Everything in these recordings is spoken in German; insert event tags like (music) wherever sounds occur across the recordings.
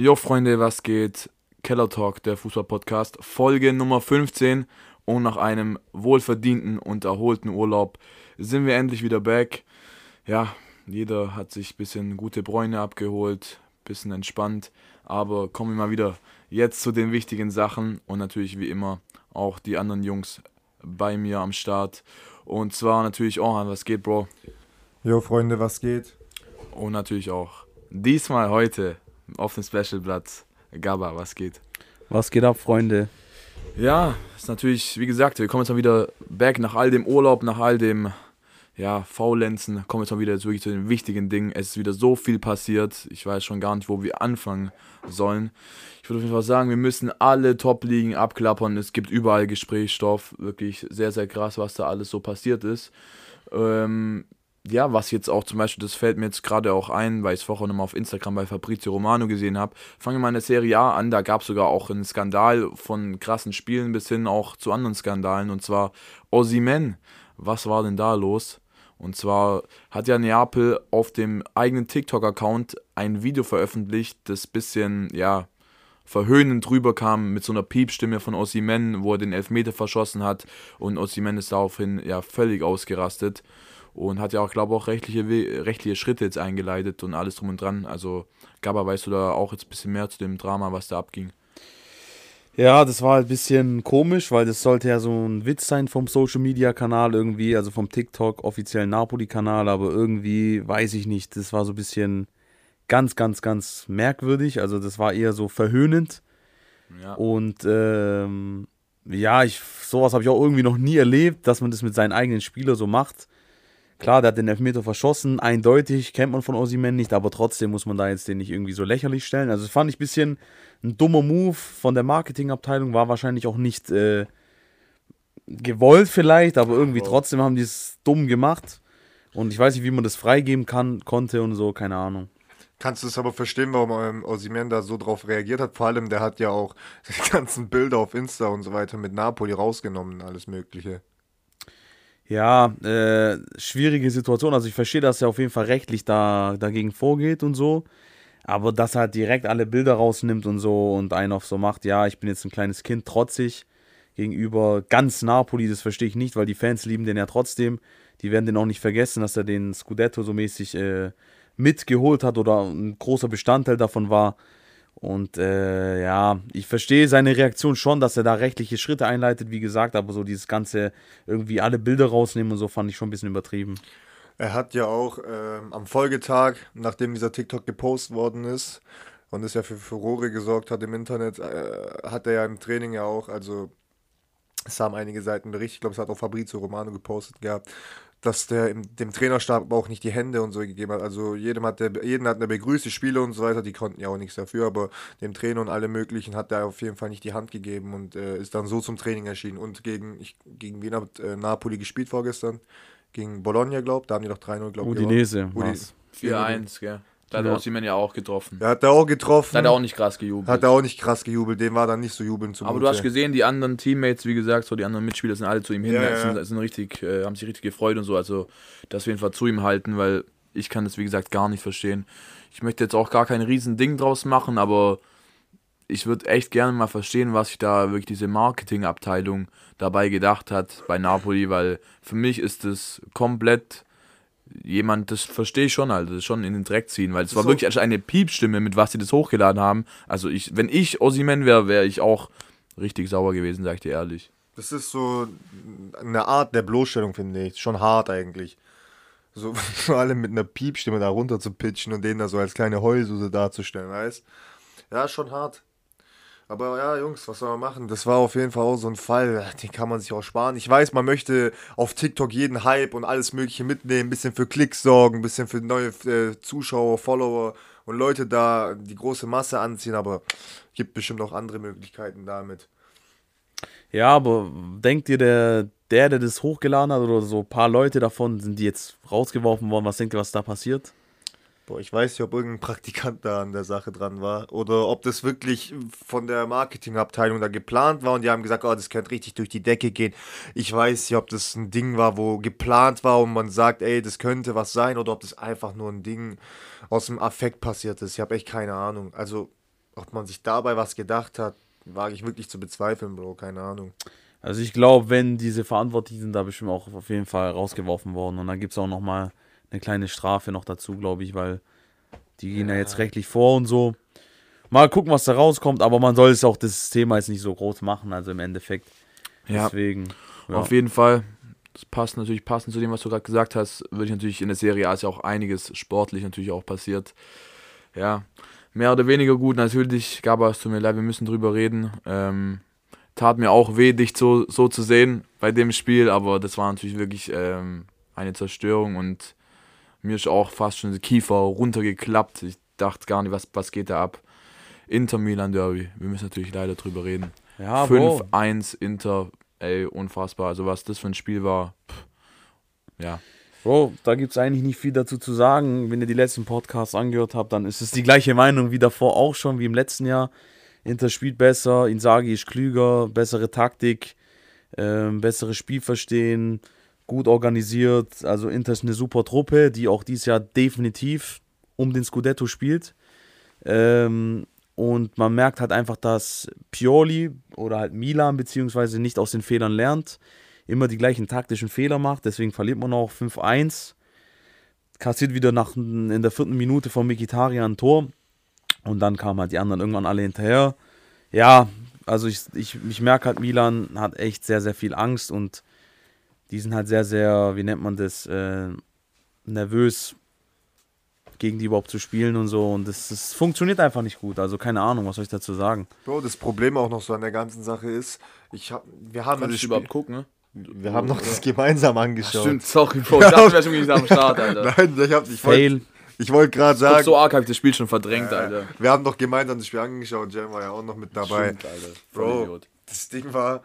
Jo Freunde, was geht? Keller Talk, der Fußball-Podcast, Folge Nummer 15. Und nach einem wohlverdienten und erholten Urlaub sind wir endlich wieder back. Ja, jeder hat sich ein bisschen gute Bräune abgeholt, bisschen entspannt. Aber kommen wir mal wieder jetzt zu den wichtigen Sachen und natürlich wie immer auch die anderen Jungs bei mir am Start. Und zwar natürlich Orhan, was geht, Bro? Jo, Freunde, was geht? Und natürlich auch diesmal heute auf dem Specialplatz Gaba, was geht? Was geht ab, Freunde? Ja, ist natürlich, wie gesagt, wir kommen jetzt mal wieder back nach all dem Urlaub, nach all dem ja, Faulenzen, kommen jetzt mal wieder jetzt wirklich zu den wichtigen Dingen. Es ist wieder so viel passiert. Ich weiß schon gar nicht, wo wir anfangen sollen. Ich würde auf jeden Fall sagen, wir müssen alle Top-Ligen abklappern. Es gibt überall Gesprächsstoff. Wirklich sehr, sehr krass, was da alles so passiert ist. Ähm, ja, was jetzt auch zum Beispiel, das fällt mir jetzt gerade auch ein, weil ich es vorher nochmal auf Instagram bei Fabrizio Romano gesehen habe. Fangen wir mal in der Serie A an, da gab es sogar auch einen Skandal von krassen Spielen bis hin auch zu anderen Skandalen und zwar Osimen. Was war denn da los? Und zwar hat ja Neapel auf dem eigenen TikTok-Account ein Video veröffentlicht, das bisschen, ja, verhöhnend rüberkam mit so einer Piepstimme von Osimen, wo er den Elfmeter verschossen hat und Osimen ist daraufhin ja völlig ausgerastet und hat ja auch, glaube ich, auch rechtliche, rechtliche Schritte jetzt eingeleitet und alles drum und dran. Also, Gabba, weißt du da auch jetzt ein bisschen mehr zu dem Drama, was da abging? Ja, das war ein bisschen komisch, weil das sollte ja so ein Witz sein vom Social Media Kanal irgendwie, also vom TikTok offiziellen Napoli Kanal, aber irgendwie weiß ich nicht, das war so ein bisschen ganz, ganz, ganz merkwürdig. Also das war eher so verhöhnend. Ja. Und ähm, ja, ich, sowas habe ich auch irgendwie noch nie erlebt, dass man das mit seinen eigenen Spielern so macht. Klar, der hat den Elfmeter verschossen, eindeutig, kennt man von Osimen nicht, aber trotzdem muss man da jetzt den nicht irgendwie so lächerlich stellen. Also das fand ich ein bisschen ein dummer Move von der Marketingabteilung, war wahrscheinlich auch nicht äh, gewollt vielleicht, aber irgendwie trotzdem haben die es dumm gemacht. Und ich weiß nicht, wie man das freigeben kann, konnte und so, keine Ahnung. Kannst du es aber verstehen, warum ähm, Osimhen da so drauf reagiert hat? Vor allem, der hat ja auch (laughs) die ganzen Bilder auf Insta und so weiter mit Napoli rausgenommen, alles Mögliche. Ja, äh, schwierige Situation. Also ich verstehe, dass er auf jeden Fall rechtlich da dagegen vorgeht und so. Aber dass er halt direkt alle Bilder rausnimmt und so und einen auf so macht, ja, ich bin jetzt ein kleines Kind, trotzig gegenüber ganz Napoli, das verstehe ich nicht, weil die Fans lieben den ja trotzdem. Die werden den auch nicht vergessen, dass er den Scudetto so mäßig äh, mitgeholt hat oder ein großer Bestandteil davon war. Und äh, ja, ich verstehe seine Reaktion schon, dass er da rechtliche Schritte einleitet, wie gesagt, aber so dieses ganze irgendwie alle Bilder rausnehmen und so fand ich schon ein bisschen übertrieben. Er hat ja auch äh, am Folgetag, nachdem dieser TikTok gepostet worden ist und es ja für Furore gesorgt hat im Internet, äh, hat er ja im Training ja auch, also es haben einige Seiten berichtet, ich glaube, es hat auch Fabrizio Romano gepostet gehabt, dass der dem Trainerstab auch nicht die Hände und so gegeben hat. Also jedem hat der, jeden hat er begrüßt, die Spieler und so weiter, die konnten ja auch nichts dafür, aber dem Trainer und alle möglichen hat er auf jeden Fall nicht die Hand gegeben und äh, ist dann so zum Training erschienen. Und gegen, ich, gegen wen hat äh, Napoli gespielt vorgestern? Gegen Bologna, glaube Da haben die doch 3-0, glaube ich. Udinese. 4-1, gell. Da hat ja. Osimhen ja auch getroffen. Er hat er auch getroffen. Da hat er auch nicht krass gejubelt. Hat er auch nicht krass gejubelt. Dem war dann nicht so jubeln zum Aber du hast gesehen, die anderen Teammates, wie gesagt, so die anderen Mitspieler sind alle zu ihm hin, ja, ja. Sind, sind, richtig, äh, haben sich richtig gefreut und so. Also das auf jeden Fall zu ihm halten, weil ich kann das, wie gesagt, gar nicht verstehen. Ich möchte jetzt auch gar kein riesen Ding draus machen, aber ich würde echt gerne mal verstehen, was sich da wirklich diese Marketingabteilung dabei gedacht hat bei Napoli, weil für mich ist es komplett jemand, das verstehe ich schon, also schon in den Dreck ziehen, weil es war so. wirklich eine Piepstimme, mit was sie das hochgeladen haben. Also ich, wenn ich Ossiman wäre, wäre ich auch richtig sauer gewesen, sag ich dir ehrlich. Das ist so eine Art der Bloßstellung, finde ich. Schon hart eigentlich. So (laughs) vor allem mit einer Piepstimme da runter zu pitchen und den da so als kleine Heulsuse darzustellen, weißt Ja, schon hart. Aber ja, Jungs, was soll man machen? Das war auf jeden Fall auch so ein Fall, den kann man sich auch sparen. Ich weiß, man möchte auf TikTok jeden Hype und alles Mögliche mitnehmen, ein bisschen für Klicks sorgen, ein bisschen für neue äh, Zuschauer, Follower und Leute da die große Masse anziehen, aber gibt bestimmt auch andere Möglichkeiten damit. Ja, aber denkt ihr, der, der, der das hochgeladen hat oder so ein paar Leute davon, sind die jetzt rausgeworfen worden? Was denkt ihr, was da passiert? Boah, ich weiß nicht, ob irgendein Praktikant da an der Sache dran war oder ob das wirklich von der Marketingabteilung da geplant war und die haben gesagt, oh, das könnte richtig durch die Decke gehen. Ich weiß nicht, ob das ein Ding war, wo geplant war und man sagt, ey, das könnte was sein oder ob das einfach nur ein Ding aus dem Affekt passiert ist. Ich habe echt keine Ahnung. Also ob man sich dabei was gedacht hat, wage ich wirklich zu bezweifeln, Bro. Keine Ahnung. Also ich glaube, wenn diese Verantwortlichen da bestimmt auch auf jeden Fall rausgeworfen worden. Und dann gibt es auch nochmal eine kleine Strafe noch dazu, glaube ich, weil die gehen ja. ja jetzt rechtlich vor und so. Mal gucken, was da rauskommt, aber man soll es auch das Thema jetzt nicht so groß machen, also im Endeffekt. Ja. Deswegen. Ja. Auf jeden Fall. Das passt natürlich passend zu dem, was du gerade gesagt hast, würde ich natürlich in der Serie A ist ja auch einiges sportlich natürlich auch passiert. Ja, mehr oder weniger gut. Natürlich, Gaba, es tut mir leid, wir müssen drüber reden. Ähm, tat mir auch weh, dich so, so zu sehen bei dem Spiel, aber das war natürlich wirklich ähm, eine Zerstörung und mir ist auch fast schon der Kiefer runtergeklappt. Ich dachte gar nicht, was, was geht da ab. Inter Milan Derby, wir müssen natürlich leider drüber reden. Ja, 5-1 Inter, ey, unfassbar. Also was das für ein Spiel war, pff, ja. Bro, da gibt es eigentlich nicht viel dazu zu sagen. Wenn ihr die letzten Podcasts angehört habt, dann ist es die gleiche Meinung wie davor auch schon, wie im letzten Jahr. Inter spielt besser, Insagi ist klüger, bessere Taktik, ähm, besseres Spielverstehen, gut organisiert. Also Inter ist eine super Truppe, die auch dieses Jahr definitiv um den Scudetto spielt. Ähm, und man merkt halt einfach, dass Pioli oder halt Milan beziehungsweise nicht aus den Fehlern lernt, immer die gleichen taktischen Fehler macht, deswegen verliert man auch 5-1. Kassiert wieder nach, in der vierten Minute von Mikitarian ein Tor. Und dann kamen halt die anderen irgendwann alle hinterher. Ja, also ich, ich, ich merke halt, Milan hat echt sehr, sehr viel Angst und die sind halt sehr, sehr, wie nennt man das, äh, nervös gegen die überhaupt zu spielen und so. Und das, das funktioniert einfach nicht gut. Also keine Ahnung, was soll ich dazu sagen. Bro, das Problem auch noch so an der ganzen Sache ist, ich hab, wir haben Kannst das überhaupt gucken, ne? Wir haben noch das gemeinsam angeschaut. Stimmt, sorry, Bro. Ich dachte, wir schon nicht am Start, Alter. (laughs) Nein, ich hab nicht. Fail. Ich wollte gerade sagen. So arg habe ich das Spiel schon verdrängt, äh, Alter. Wir haben doch gemeinsam das Spiel angeschaut. Jam war ja auch noch mit dabei. Stimmt, Alter. Bro, das Ding war,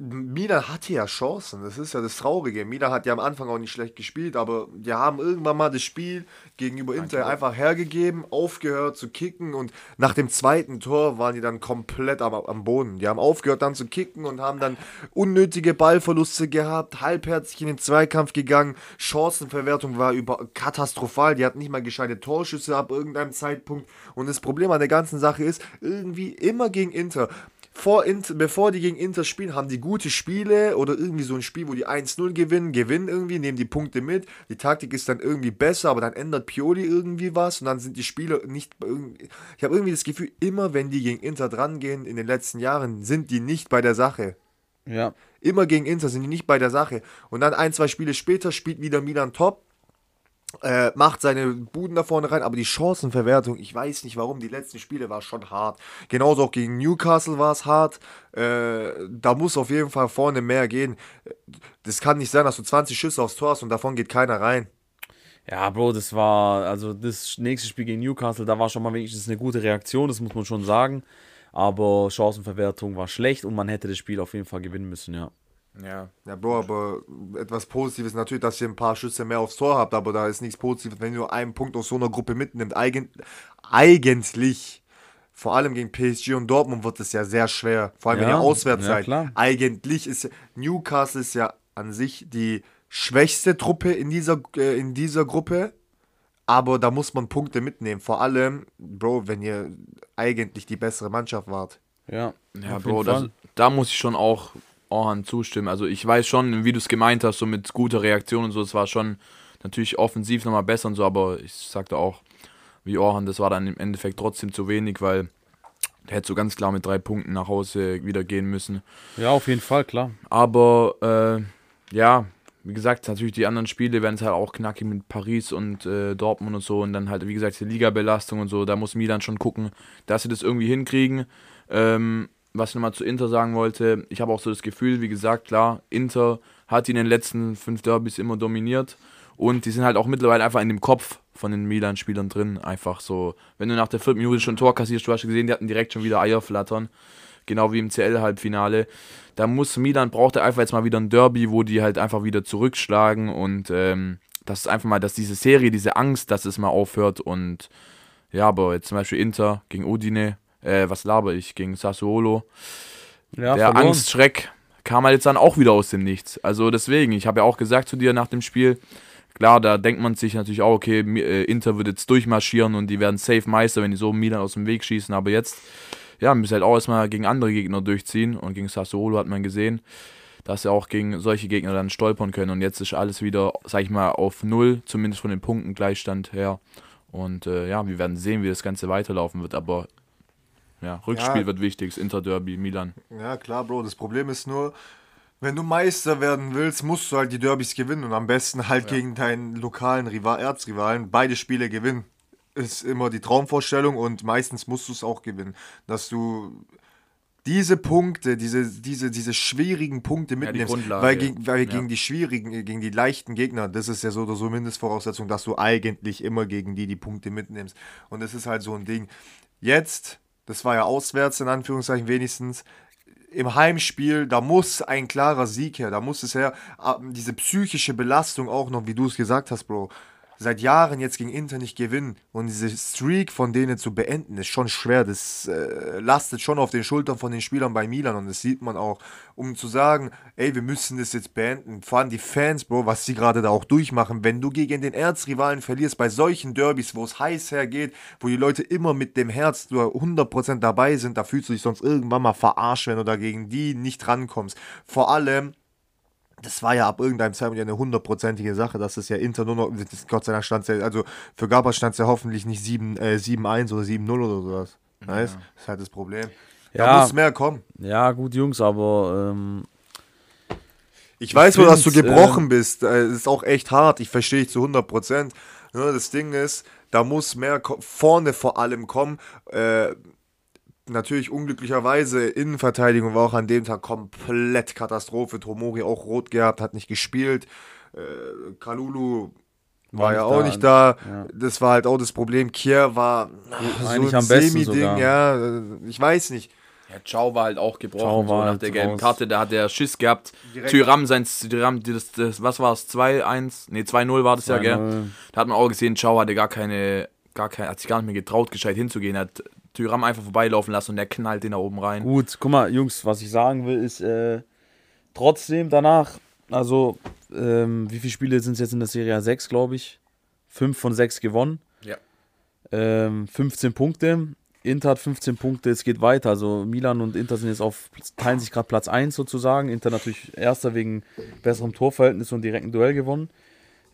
Milan hatte ja Chancen, das ist ja das Traurige. Milan hat ja am Anfang auch nicht schlecht gespielt, aber die haben irgendwann mal das Spiel gegenüber Inter einfach hergegeben, aufgehört zu kicken und nach dem zweiten Tor waren die dann komplett am, am Boden. Die haben aufgehört dann zu kicken und haben dann unnötige Ballverluste gehabt, halbherzig in den Zweikampf gegangen, Chancenverwertung war über katastrophal, die hatten nicht mal gescheite Torschüsse ab irgendeinem Zeitpunkt und das Problem an der ganzen Sache ist, irgendwie immer gegen Inter vor Inter, bevor die gegen Inter spielen, haben die gute Spiele oder irgendwie so ein Spiel, wo die 1-0 gewinnen, gewinnen irgendwie, nehmen die Punkte mit. Die Taktik ist dann irgendwie besser, aber dann ändert Pioli irgendwie was und dann sind die Spieler nicht. Ich habe irgendwie das Gefühl, immer wenn die gegen Inter drangehen in den letzten Jahren, sind die nicht bei der Sache. Ja. Immer gegen Inter sind die nicht bei der Sache. Und dann ein, zwei Spiele später spielt wieder Milan top äh, macht seine Buden da vorne rein, aber die Chancenverwertung, ich weiß nicht warum, die letzten Spiele war schon hart. Genauso auch gegen Newcastle war es hart. Äh, da muss auf jeden Fall vorne mehr gehen. Das kann nicht sein, dass du 20 Schüsse aufs Tor hast und davon geht keiner rein. Ja, Bro, das war, also das nächste Spiel gegen Newcastle, da war schon mal wenigstens eine gute Reaktion, das muss man schon sagen. Aber Chancenverwertung war schlecht und man hätte das Spiel auf jeden Fall gewinnen müssen, ja. Ja. Ja, Bro, aber etwas Positives natürlich, dass ihr ein paar Schüsse mehr aufs Tor habt, aber da ist nichts Positives, wenn ihr nur einen Punkt aus so einer Gruppe mitnimmt. Eig eigentlich, vor allem gegen PSG und Dortmund wird es ja sehr schwer, vor allem ja, wenn ihr auswärts ja, seid. Klar. Eigentlich ist Newcastle ist ja an sich die schwächste Truppe in dieser, äh, in dieser Gruppe, aber da muss man Punkte mitnehmen. Vor allem, Bro, wenn ihr eigentlich die bessere Mannschaft wart. Ja, ja Bro, das, da muss ich schon auch Orhan zustimmen. Also ich weiß schon, wie du es gemeint hast, so mit guter Reaktion und so, es war schon natürlich offensiv nochmal besser und so, aber ich sagte auch, wie Orhan, das war dann im Endeffekt trotzdem zu wenig, weil der hätte so ganz klar mit drei Punkten nach Hause wieder gehen müssen. Ja, auf jeden Fall, klar. Aber äh, ja, wie gesagt, natürlich die anderen Spiele werden es halt auch knackig mit Paris und äh, Dortmund und so und dann halt, wie gesagt, die Liga-Belastung und so, da muss Milan schon gucken, dass sie das irgendwie hinkriegen. Ähm, was ich nochmal zu Inter sagen wollte, ich habe auch so das Gefühl, wie gesagt, klar, Inter hat in den letzten fünf Derbys immer dominiert und die sind halt auch mittlerweile einfach in dem Kopf von den Milan-Spielern drin. Einfach so, wenn du nach der vierten Minute schon ein Tor kassierst, du hast gesehen, die hatten direkt schon wieder Eier flattern. Genau wie im CL-Halbfinale. Da muss Milan, braucht er einfach jetzt mal wieder ein Derby, wo die halt einfach wieder zurückschlagen und ähm, das ist einfach mal, dass diese Serie, diese Angst, dass es mal aufhört und ja, aber jetzt zum Beispiel Inter gegen Udine, äh, was laber ich, gegen Sassuolo. Ja, der verloren. Angstschreck kam halt jetzt dann auch wieder aus dem Nichts. Also deswegen, ich habe ja auch gesagt zu dir nach dem Spiel, Klar, da denkt man sich natürlich auch, okay, äh, Inter wird jetzt durchmarschieren und die werden safe Meister, wenn die so Milan aus dem Weg schießen. Aber jetzt, ja, müssen halt auch erstmal gegen andere Gegner durchziehen. Und gegen Sassuolo hat man gesehen, dass sie auch gegen solche Gegner dann stolpern können. Und jetzt ist alles wieder, sag ich mal, auf Null, zumindest von den Punkten Gleichstand her. Und äh, ja, wir werden sehen, wie das Ganze weiterlaufen wird. Aber ja, Rückspiel ja. wird wichtig, das Inter-Derby, Milan. Ja, klar, Bro. Das Problem ist nur, wenn du Meister werden willst, musst du halt die Derbys gewinnen und am besten halt ja. gegen deinen lokalen Rival Erzrivalen beide Spiele gewinnen. Ist immer die Traumvorstellung und meistens musst du es auch gewinnen. Dass du diese Punkte, diese, diese, diese schwierigen Punkte mitnimmst, ja, weil, gegen, weil ja. gegen die schwierigen, gegen die leichten Gegner, das ist ja so oder so Mindestvoraussetzung, dass du eigentlich immer gegen die die Punkte mitnimmst. Und das ist halt so ein Ding. Jetzt, das war ja auswärts in Anführungszeichen wenigstens, im Heimspiel, da muss ein klarer Sieg her, da muss es her, ah, diese psychische Belastung auch noch, wie du es gesagt hast, Bro, seit Jahren jetzt gegen Inter nicht gewinnen und diese Streak von denen zu beenden, ist schon schwer. Das äh, lastet schon auf den Schultern von den Spielern bei Milan und das sieht man auch. Um zu sagen, ey, wir müssen das jetzt beenden, allem die Fans, Bro, was sie gerade da auch durchmachen. Wenn du gegen den Erzrivalen verlierst, bei solchen Derbys, wo es heiß hergeht, wo die Leute immer mit dem Herz nur 100% dabei sind, da fühlst du dich sonst irgendwann mal verarscht, wenn du da gegen die nicht rankommst. Vor allem, das war ja ab irgendeinem Zeitpunkt ja eine hundertprozentige Sache, dass es ja Inter nur noch, Gott sei Dank stand ja, also für Gabas stand es ja hoffentlich nicht 7, äh, 7-1 oder 7-0 oder sowas. Ja. Weißt? Das ist halt das Problem. Da ja, muss mehr kommen. Ja, gut, Jungs, aber ähm, ich, ich weiß nur, dass du gebrochen äh, bist. Es ist auch echt hart. Ich verstehe dich zu 100 Prozent. Ja, das Ding ist, da muss mehr vorne vor allem kommen. Äh, natürlich unglücklicherweise Innenverteidigung war auch an dem Tag komplett Katastrophe. Tomori auch rot gehabt, hat nicht gespielt. Äh, Kalulu war, war ja auch da. nicht da. Ja. Das war halt auch das Problem. Kier war ach, so ein Semi-Ding, ja. Äh, ich weiß nicht. Ja, Ciao war halt auch gebrochen so nach halt der gelben Karte. Da hat der Schiss gehabt. Tyram, sein, Tyram, das, das, was war es? 2-1? Ne, 2-0 war das ja, gell? Da hat man auch gesehen, Ciao hatte gar keine, gar keine, hat sich gar nicht mehr getraut, gescheit hinzugehen. Er hat Tyram einfach vorbeilaufen lassen und der knallt den da oben rein. Gut, guck mal, Jungs, was ich sagen will, ist äh, trotzdem danach, also ähm, wie viele Spiele sind es jetzt in der Serie 6, glaube ich? Fünf von sechs gewonnen. Ja. Ähm, 15 Punkte. Inter hat 15 Punkte, es geht weiter. Also Milan und Inter sind jetzt auf, teilen sich gerade Platz 1 sozusagen. Inter natürlich erster wegen besserem Torverhältnis und direkten Duell gewonnen.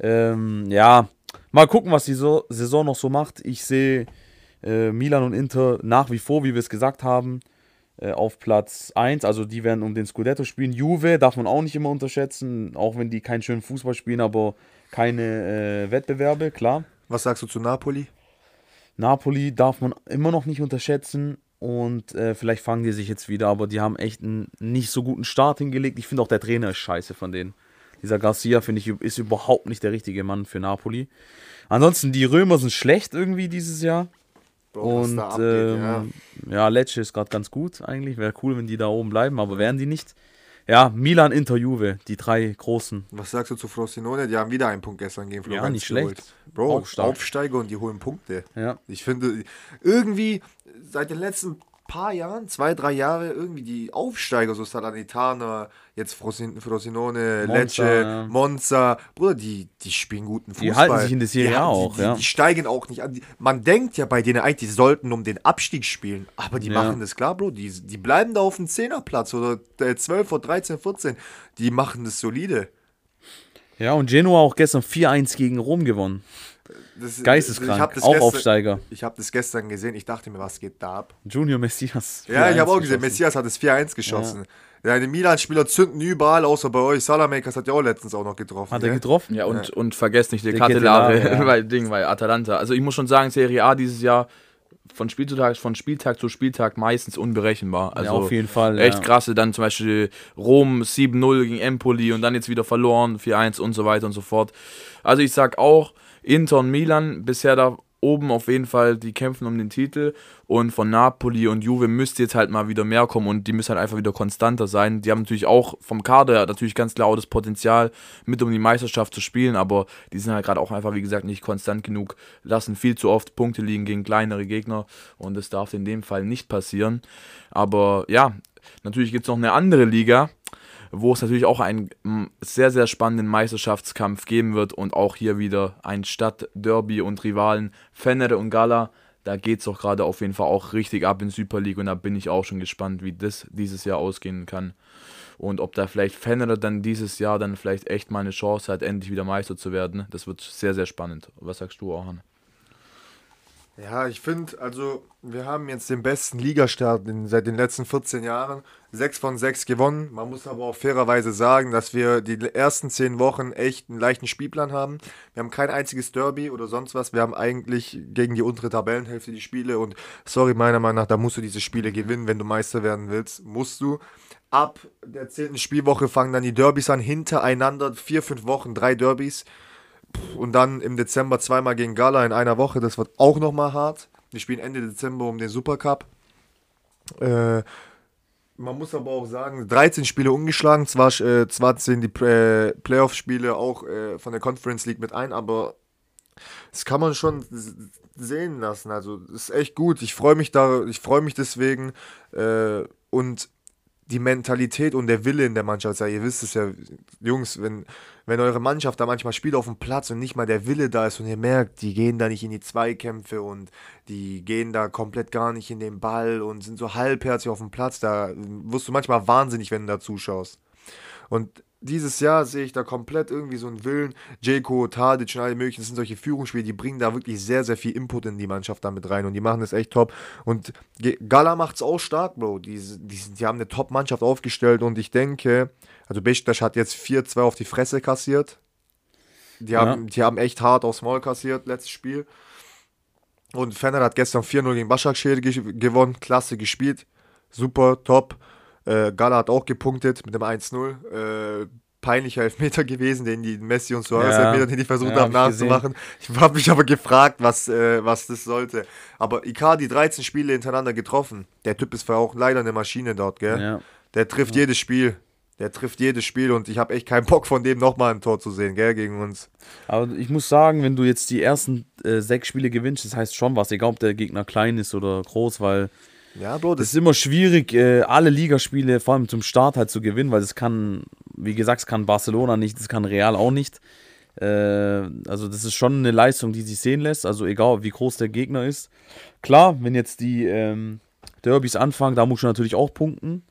Ähm, ja, mal gucken, was die so Saison noch so macht. Ich sehe äh, Milan und Inter nach wie vor, wie wir es gesagt haben, äh, auf Platz 1. Also die werden um den Scudetto spielen. Juve darf man auch nicht immer unterschätzen, auch wenn die keinen schönen Fußball spielen, aber keine äh, Wettbewerbe, klar. Was sagst du zu Napoli? Napoli darf man immer noch nicht unterschätzen und äh, vielleicht fangen die sich jetzt wieder, aber die haben echt einen nicht so guten Start hingelegt. Ich finde auch der Trainer ist scheiße von denen. Dieser Garcia, finde ich, ist überhaupt nicht der richtige Mann für Napoli. Ansonsten, die Römer sind schlecht irgendwie dieses Jahr. Bro, und abgeht, ähm, ja. ja, Lecce ist gerade ganz gut eigentlich. Wäre cool, wenn die da oben bleiben, aber werden die nicht. Ja, Milan, Inter, Juve, die drei großen. Was sagst du zu Frosinone? Die haben wieder einen Punkt gestern gegen Florenz Ja, nicht schlecht. Bro, Aufsteiger und die holen Punkte. Ja. Ich finde, irgendwie seit den letzten paar Jahren, zwei, drei Jahre, irgendwie die Aufsteiger, so Salernitana, jetzt Frosin, Frosinone, Monza, Lecce, ja. Monza, Bruder, die, die spielen guten Fußball. Die halten sich in der Serie auch, die, ja. Die, die, steigen auch nicht an. Man denkt ja bei denen eigentlich, die sollten um den Abstieg spielen, aber die ja. machen das klar, Bro. Die, die bleiben da auf dem Zehnerplatz oder 12 oder 13, 14. Die machen das solide. Ja, und Genua auch gestern 4-1 gegen Rom gewonnen. Das, Geisteskrank, auch gestern, Aufsteiger. Ich habe das gestern gesehen, ich dachte mir, was geht da ab? Junior Messias. Ja, ich habe auch gesehen, Messias hat das 4-1 geschossen. Ja. ja die Milan-Spieler zünden überall, außer bei euch. Salamakers hat ja auch letztens auch noch getroffen. Hat er getroffen? Ja, und, ja. und vergesst nicht die Catelare, ja. (laughs) weil, Ding, weil Atalanta. Also ich muss schon sagen, Serie A dieses Jahr von Spieltag, von Spieltag zu Spieltag meistens unberechenbar. Also ja, auf jeden Fall. Echt ja. krasse. Dann zum Beispiel Rom 7-0 gegen Empoli und dann jetzt wieder verloren, 4-1 und so weiter und so fort. Also ich sag auch, Inter und Milan bisher da oben auf jeden Fall, die kämpfen um den Titel und von Napoli und Juve müsste jetzt halt mal wieder mehr kommen und die müssen halt einfach wieder konstanter sein. Die haben natürlich auch vom Kader natürlich ganz klar auch das Potenzial, mit um die Meisterschaft zu spielen, aber die sind halt gerade auch einfach, wie gesagt, nicht konstant genug, lassen viel zu oft Punkte liegen gegen kleinere Gegner und das darf in dem Fall nicht passieren. Aber ja, natürlich gibt es noch eine andere Liga, wo es natürlich auch einen sehr, sehr spannenden Meisterschaftskampf geben wird und auch hier wieder ein Stadtderby und Rivalen Fenner und Gala. Da geht es doch gerade auf jeden Fall auch richtig ab in Super League und da bin ich auch schon gespannt, wie das dieses Jahr ausgehen kann. Und ob da vielleicht Fenner dann dieses Jahr dann vielleicht echt mal eine Chance hat, endlich wieder Meister zu werden. Das wird sehr, sehr spannend. Was sagst du, Orhan? Ja, ich finde, also wir haben jetzt den besten Ligastart in, seit den letzten 14 Jahren. Sechs von sechs gewonnen. Man muss aber auch fairerweise sagen, dass wir die ersten zehn Wochen echt einen leichten Spielplan haben. Wir haben kein einziges Derby oder sonst was. Wir haben eigentlich gegen die untere Tabellenhälfte die Spiele. Und sorry, meiner Meinung nach, da musst du diese Spiele gewinnen, wenn du Meister werden willst. Musst du. Ab der zehnten Spielwoche fangen dann die Derbys an, hintereinander. Vier, fünf Wochen, drei Derbys. Und dann im Dezember zweimal gegen Gala in einer Woche. Das wird auch nochmal hart. Wir spielen Ende Dezember um den Supercup. Äh, man muss aber auch sagen, 13 Spiele ungeschlagen. Zwar, äh, zwar sind die äh, Playoff-Spiele auch äh, von der Conference League mit ein, aber das kann man schon sehen lassen. Also, das ist echt gut. Ich freue mich da, ich freue mich deswegen. Äh, und die Mentalität und der Wille in der Mannschaft. Ja, ihr wisst es ja, Jungs, wenn, wenn eure Mannschaft da manchmal spielt auf dem Platz und nicht mal der Wille da ist und ihr merkt, die gehen da nicht in die Zweikämpfe und die gehen da komplett gar nicht in den Ball und sind so halbherzig auf dem Platz, da wirst du manchmal wahnsinnig, wenn du da zuschaust. Und dieses Jahr sehe ich da komplett irgendwie so einen Willen. Jayco, Tadic und alle möglichen, das sind solche Führungsspiele, die bringen da wirklich sehr, sehr viel Input in die Mannschaft damit rein und die machen das echt top. Und Gala macht es auch stark, Bro. Die, die, die haben eine Top-Mannschaft aufgestellt und ich denke, also Besiktas hat jetzt 4-2 auf die Fresse kassiert. Die haben, ja. die haben echt hart aufs Maul kassiert, letztes Spiel. Und Fener hat gestern 4-0 gegen Başakşehir gewonnen, klasse gespielt, super, top. Äh, Gala hat auch gepunktet mit dem 1-0. Äh, peinlicher Elfmeter (laughs) gewesen, den die Messi und Suarez ja. Elfmeter, den die versucht ja, haben hab nachzumachen. Ich, ich habe mich aber gefragt, was, äh, was das sollte. Aber Icardi 13 Spiele hintereinander getroffen. Der Typ ist auch leider eine Maschine dort, gell? Ja. Der trifft ja. jedes Spiel. Der trifft jedes Spiel und ich habe echt keinen Bock von dem nochmal ein Tor zu sehen, gell, gegen uns. Aber ich muss sagen, wenn du jetzt die ersten äh, sechs Spiele gewinnst, das heißt schon was, egal ob der Gegner klein ist oder groß, weil ja, Bro, das, das ist immer schwierig, äh, alle Ligaspiele vor allem zum Start halt zu gewinnen, weil das kann, wie gesagt, das kann Barcelona nicht, das kann Real auch nicht. Äh, also das ist schon eine Leistung, die sich sehen lässt, also egal wie groß der Gegner ist. Klar, wenn jetzt die ähm, Derbys anfangen, da musst du natürlich auch punkten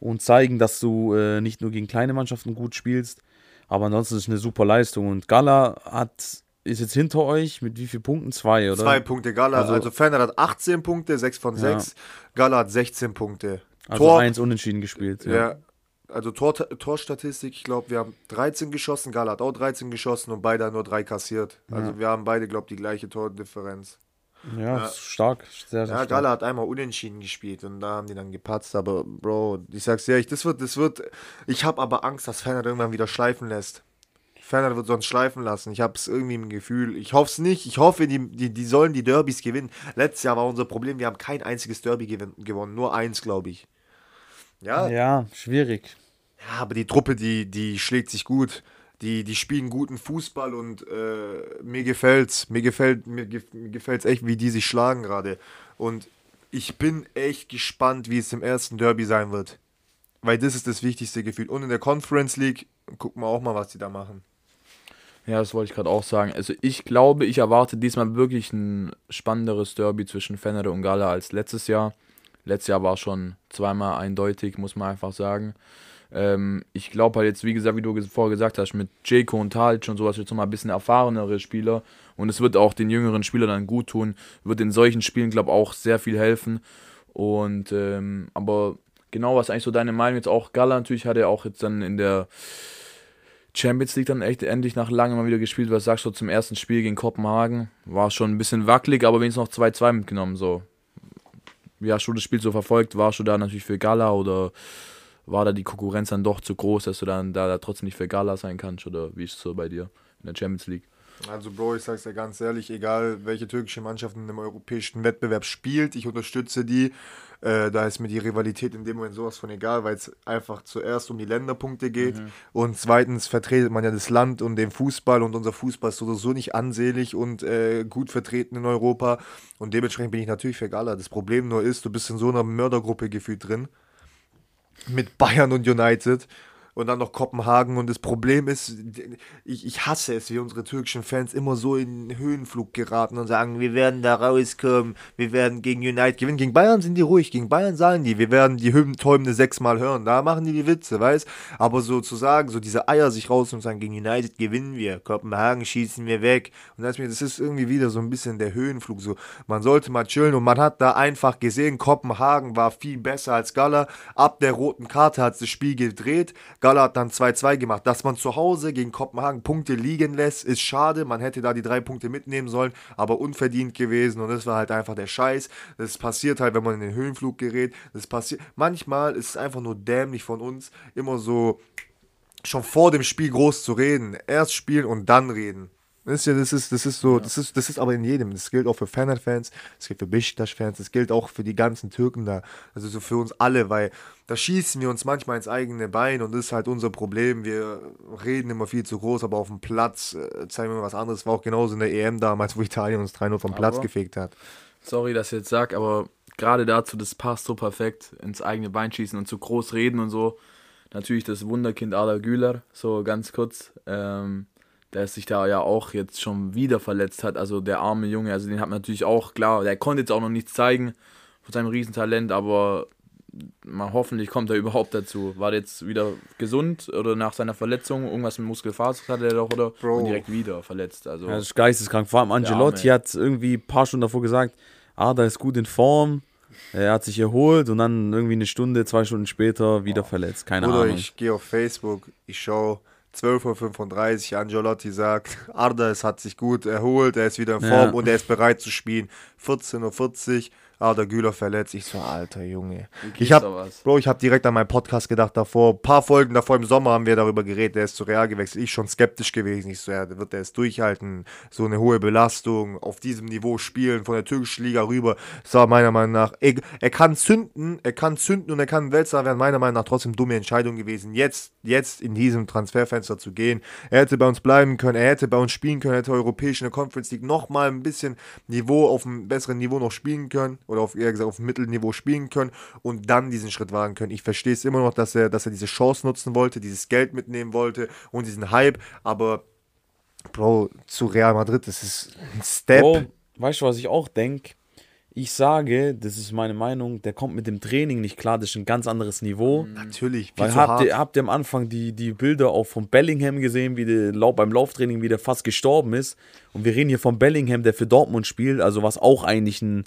und zeigen, dass du äh, nicht nur gegen kleine Mannschaften gut spielst, aber ansonsten ist es eine super Leistung und Gala hat ist jetzt hinter euch mit wie vielen Punkten? Zwei, oder? Zwei Punkte. Gala, also, also Ferner hat 18 Punkte, 6 von 6. Ja. Gala hat 16 Punkte. Also Tor, eins unentschieden gespielt. Ja. ja also Tor, Torstatistik, ich glaube, wir haben 13 geschossen, Gala hat auch 13 geschossen und beide nur drei kassiert. Also ja. wir haben beide, glaube ich, die gleiche Tordifferenz. Ja, ja. stark. Sehr, sehr ja, Gala hat einmal unentschieden gespielt und da haben die dann gepatzt. Aber Bro, ich sag's dir, das wird, das wird. Ich habe aber Angst, dass Ferner irgendwann wieder schleifen lässt. Ferner wird sonst schleifen lassen. Ich habe es irgendwie im Gefühl. Ich hoffe es nicht. Ich hoffe, die, die, die sollen die Derbys gewinnen. Letztes Jahr war unser Problem, wir haben kein einziges Derby gewonnen. Nur eins, glaube ich. Ja. Ja, schwierig. Ja, aber die Truppe, die, die schlägt sich gut. Die, die spielen guten Fußball und äh, mir gefällt's. Mir gefällt mir, mir gefällt's echt, wie die sich schlagen gerade. Und ich bin echt gespannt, wie es im ersten Derby sein wird. Weil das ist das wichtigste Gefühl. Und in der Conference League gucken wir auch mal, was die da machen. Ja, das wollte ich gerade auch sagen. Also ich glaube, ich erwarte diesmal wirklich ein spannenderes Derby zwischen Fenner und Gala als letztes Jahr. Letztes Jahr war schon zweimal eindeutig, muss man einfach sagen. Ähm, ich glaube halt jetzt, wie gesagt, wie du vorher gesagt hast, mit Jayco und Talic und sowas jetzt nochmal ein bisschen erfahrenere Spieler. Und es wird auch den jüngeren Spielern dann gut tun. Wird in solchen Spielen, glaube ich, auch sehr viel helfen. Und ähm, aber genau, was eigentlich so deine Meinung jetzt auch Gala natürlich hat er auch jetzt dann in der Champions League dann echt endlich nach langem mal wieder gespielt. Was sagst du zum ersten Spiel gegen Kopenhagen? War schon ein bisschen wackelig, aber wenigstens noch 2-2 mitgenommen. So. Wie hast du das Spiel so verfolgt? Warst du da natürlich für Gala oder war da die Konkurrenz dann doch zu groß, dass du dann da, da trotzdem nicht für Gala sein kannst? Oder wie ist es so bei dir in der Champions League? Also Bro, ich sag's dir ganz ehrlich, egal welche türkische Mannschaft in einem europäischen Wettbewerb spielt, ich unterstütze die. Äh, da ist mir die Rivalität in dem Moment sowas von egal, weil es einfach zuerst um die Länderpunkte geht mhm. und zweitens vertretet man ja das Land und den Fußball und unser Fußball ist sowieso nicht ansehlich und äh, gut vertreten in Europa und dementsprechend bin ich natürlich für Gala. Das Problem nur ist, du bist in so einer Mördergruppe gefühlt drin mit Bayern und United und dann noch Kopenhagen. Und das Problem ist, ich, ich hasse es, wie unsere türkischen Fans immer so in Höhenflug geraten und sagen, wir werden da rauskommen, wir werden gegen United gewinnen. Gegen Bayern sind die ruhig, gegen Bayern sagen die, wir werden die Hymntäumende sechsmal hören. Da machen die die Witze, weißt Aber so zu sagen, so diese Eier sich raus und sagen, gegen United gewinnen wir, Kopenhagen schießen wir weg. Und das ist irgendwie wieder so ein bisschen der Höhenflug. So, man sollte mal chillen und man hat da einfach gesehen, Kopenhagen war viel besser als Gala. Ab der roten Karte hat das Spiel gedreht. Gala hat dann 2-2 gemacht. Dass man zu Hause gegen Kopenhagen Punkte liegen lässt, ist schade. Man hätte da die drei Punkte mitnehmen sollen, aber unverdient gewesen. Und das war halt einfach der Scheiß. Das passiert halt, wenn man in den Höhenflug gerät. Das passiert. Manchmal ist es einfach nur dämlich von uns, immer so schon vor dem Spiel groß zu reden. Erst spielen und dann reden. Das ist ja, das ist, das ist so, ja. das ist, das ist aber in jedem. Das gilt auch für Fener-Fans, das gilt für Besiktas-Fans, das gilt auch für die ganzen Türken da. Also so für uns alle, weil da schießen wir uns manchmal ins eigene Bein und das ist halt unser Problem. Wir reden immer viel zu groß, aber auf dem Platz äh, zeigen wir was anderes. War auch genauso in der EM damals, wo Italien uns 3-0 vom Platz aber, gefegt hat. Sorry, dass ich jetzt sag, aber gerade dazu, das passt so perfekt ins eigene Bein schießen und zu groß reden und so. Natürlich das Wunderkind Ada Güler, so ganz kurz. Ähm, der sich da ja auch jetzt schon wieder verletzt hat. Also der arme Junge, also den hat man natürlich auch, klar, der konnte jetzt auch noch nichts zeigen von seinem Riesentalent, aber mal hoffentlich kommt er überhaupt dazu. War der jetzt wieder gesund oder nach seiner Verletzung irgendwas mit Muskelfaser hat er doch oder Bro. und direkt wieder verletzt. Also ja, das ist geisteskrank. Vor allem Angelotti hat irgendwie ein paar Stunden davor gesagt, ah, da ist gut in Form. Er hat sich erholt und dann irgendwie eine Stunde, zwei Stunden später wieder oh. verletzt. Keine Bruder, Ahnung. Ich gehe auf Facebook, ich schaue 12.35 Uhr, Angelotti sagt, Arda, es hat sich gut erholt, er ist wieder in Form ja. und er ist bereit zu spielen. 14.40 Uhr, ah, der Güler verletzt. Ich so, alter Junge. Ich hab, Bro, ich habe direkt an meinen Podcast gedacht davor. Ein paar Folgen davor im Sommer haben wir darüber geredet. Der ist zu Real gewechselt. Ich schon skeptisch gewesen. Ich so, ja, wird er es durchhalten? So eine hohe Belastung, auf diesem Niveau spielen, von der türkischen Liga rüber. Das war meiner Meinung nach, er, er kann zünden, er kann zünden und er kann Weltstar werden. Meiner Meinung nach trotzdem dumme Entscheidung gewesen, jetzt, jetzt in diesem Transferfenster zu gehen. Er hätte bei uns bleiben können, er hätte bei uns spielen können, er hätte europäisch in der Conference League nochmal ein bisschen Niveau auf einem besseren Niveau noch spielen können oder auf, eher gesagt, auf Mittelniveau spielen können und dann diesen Schritt wagen können. Ich verstehe es immer noch, dass er, dass er diese Chance nutzen wollte, dieses Geld mitnehmen wollte und diesen Hype, aber Bro, zu Real Madrid, das ist ein Step. Bro, weißt du, was ich auch denke? Ich sage, das ist meine Meinung, der kommt mit dem Training nicht klar, das ist ein ganz anderes Niveau. Mhm. Natürlich. Weil habt ihr, habt ihr am Anfang die, die Bilder auch von Bellingham gesehen, wie der beim Lauftraining wieder fast gestorben ist. Und wir reden hier von Bellingham, der für Dortmund spielt, also was auch eigentlich ein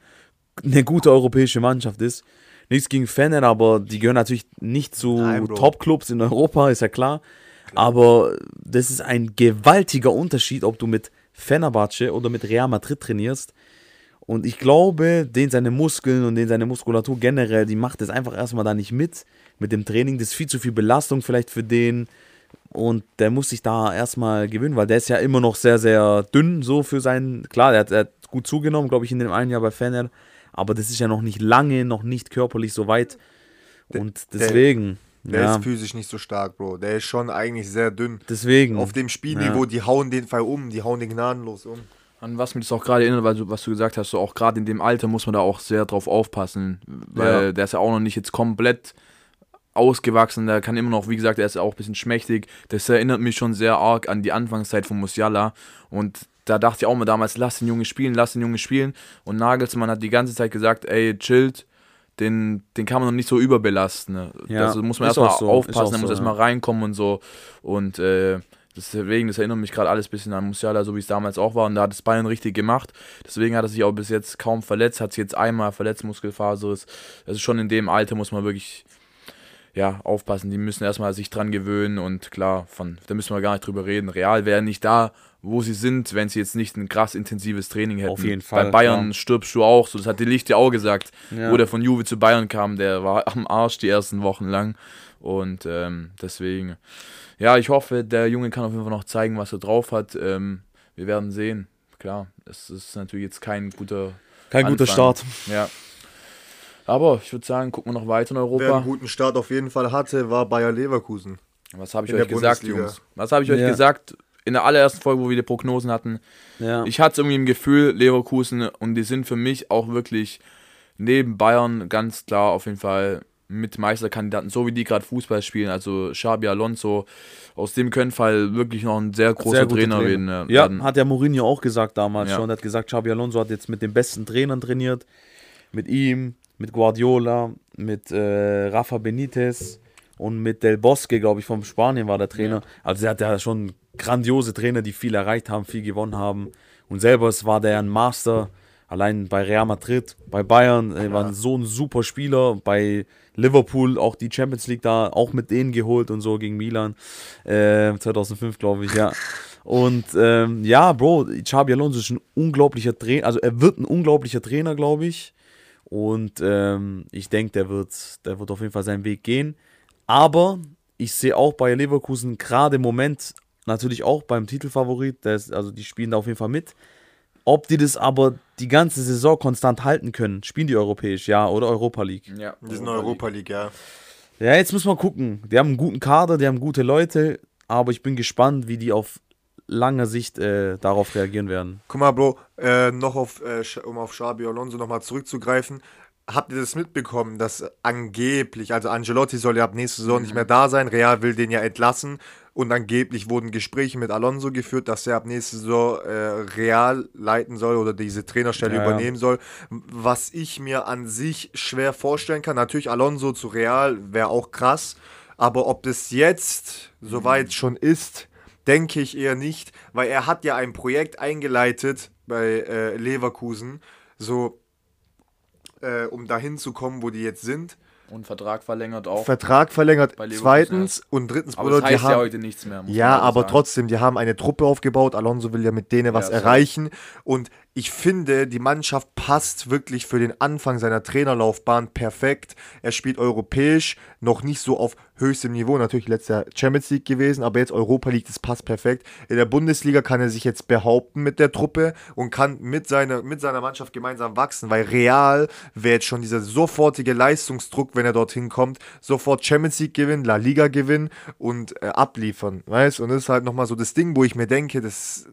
eine gute europäische Mannschaft ist. Nichts gegen Fener, aber die gehören natürlich nicht zu Top-Clubs in Europa, ist ja klar. klar. Aber das ist ein gewaltiger Unterschied, ob du mit Fenerbahce oder mit Real Madrid trainierst. Und ich glaube, den seine Muskeln und den seine Muskulatur generell, die macht es einfach erstmal da nicht mit, mit dem Training. Das ist viel zu viel Belastung vielleicht für den. Und der muss sich da erstmal gewöhnen, weil der ist ja immer noch sehr, sehr dünn, so für seinen. Klar, der hat, er hat gut zugenommen, glaube ich, in dem einen Jahr bei Fener aber das ist ja noch nicht lange, noch nicht körperlich so weit. Und deswegen. Der, der ja. ist physisch nicht so stark, Bro. Der ist schon eigentlich sehr dünn. Deswegen. Auf dem Spielniveau, ja. die hauen den Fall um, die hauen den gnadenlos um. An was mir das auch gerade erinnert, weil du, was du gesagt hast, so auch gerade in dem Alter muss man da auch sehr drauf aufpassen, weil ja. der ist ja auch noch nicht jetzt komplett ausgewachsen, der kann immer noch, wie gesagt, er ist auch ein bisschen schmächtig. Das erinnert mich schon sehr arg an die Anfangszeit von Musiala und da dachte ich auch mal damals, lass den Junge spielen, lass den Junge spielen. Und Nagelsmann hat die ganze Zeit gesagt, ey, chillt, den, den kann man noch nicht so überbelasten. Ne? Ja, also muss man erstmal so, aufpassen, der muss erstmal ja. reinkommen und so. Und äh, deswegen, das erinnert mich gerade alles ein bisschen an Musiala, so wie es damals auch war. Und da hat es Bayern richtig gemacht. Deswegen hat er sich auch bis jetzt kaum verletzt, hat sich jetzt einmal verletzt, Muskelfaser. Also schon in dem Alter muss man wirklich ja, aufpassen. Die müssen erstmal sich dran gewöhnen und klar, von, da müssen wir gar nicht drüber reden. Real wäre nicht da, wo sie sind, wenn sie jetzt nicht ein krass intensives Training hätten. Auf jeden Fall. Bei Bayern ja. stirbst du auch, so das hat die Licht ja auch gesagt, ja. wo der von Juve zu Bayern kam, der war am Arsch die ersten Wochen lang und ähm, deswegen, ja, ich hoffe, der Junge kann auf jeden Fall noch zeigen, was er drauf hat. Ähm, wir werden sehen. Klar, es ist natürlich jetzt kein guter kein Anfang. guter Start. Ja. Aber ich würde sagen, gucken wir noch weiter in Europa. Wer einen guten Start auf jeden Fall hatte, war Bayer Leverkusen. Was habe ich euch gesagt, Bundesliga. Jungs? Was habe ich euch ja. gesagt? in der allerersten Folge, wo wir die Prognosen hatten. Ja. Ich hatte irgendwie im Gefühl, Leverkusen, und die sind für mich auch wirklich neben Bayern ganz klar auf jeden Fall mit Meisterkandidaten, so wie die gerade Fußball spielen. Also Xabi Alonso, aus dem können Fall wirklich noch ein sehr großer Sehr Trainer Trainer. werden. Ja, hat der Mourinho auch gesagt damals Ja. schon. Er hat gesagt, Xabi Alonso hat jetzt mit den besten Trainern trainiert. Mit ihm, mit Guardiola, mit äh, Rafa Benitez und mit Del Bosque, glaube ich, vom Spanien war der Trainer. Also er hat ja schon grandiose Trainer, die viel erreicht haben, viel gewonnen haben. Und selber war der ein Master. Allein bei Real Madrid, bei Bayern, er war so ein super Spieler. Bei Liverpool auch die Champions League da auch mit denen geholt und so gegen Milan. Äh, 2005, glaube ich, ja. Und ähm, ja, Bro, Xabi Alonso ist ein unglaublicher Trainer, also er wird ein unglaublicher Trainer, glaube ich. Und ähm, ich denke, der wird, der wird auf jeden Fall seinen Weg gehen. Aber ich sehe auch bei Leverkusen gerade im Moment natürlich auch beim Titelfavorit, ist, also die spielen da auf jeden Fall mit. Ob die das aber die ganze Saison konstant halten können, spielen die europäisch, ja, oder Europa League. Ja, Die sind Europa League, ja. Ja, jetzt muss man gucken. Die haben einen guten Kader, die haben gute Leute, aber ich bin gespannt, wie die auf lange Sicht äh, darauf reagieren werden. Guck mal, Bro, äh, noch auf, äh, um auf Xabi Alonso nochmal zurückzugreifen. Habt ihr das mitbekommen, dass angeblich, also Angelotti soll ja ab nächster Saison nicht mehr da sein, Real will den ja entlassen und angeblich wurden Gespräche mit Alonso geführt, dass er ab nächster Saison äh, Real leiten soll oder diese Trainerstelle Ja, ja. übernehmen soll. Was ich mir an sich schwer vorstellen kann, natürlich Alonso zu Real wäre auch krass, aber ob das jetzt soweit schon ist, denke ich eher nicht, weil er hat ja ein Projekt eingeleitet bei äh, Leverkusen, so äh, um dahin zu kommen, wo die jetzt sind. Und Vertrag verlängert auch. Vertrag verlängert, zweitens und drittens, aber Bruder, das heißt ja haben, heute nichts mehr. ja, aber sagen. trotzdem, die haben eine Truppe aufgebaut. Alonso will ja mit denen was Ja, erreichen. Und ich finde, die Mannschaft passt wirklich für den Anfang seiner Trainerlaufbahn perfekt. Er spielt europäisch, noch nicht so auf höchstem Niveau. Natürlich letztes Jahr Champions League gewesen, aber jetzt Europa League, das passt perfekt. In der Bundesliga kann er sich jetzt behaupten mit der Truppe und kann mit seiner, mit seiner Mannschaft gemeinsam wachsen, weil Real wäre jetzt schon dieser sofortige Leistungsdruck, wenn er dorthin kommt, sofort Champions League gewinnen, La Liga gewinnen und äh, abliefern, weißt? Und das ist halt nochmal so das Ding, wo ich mir denke, das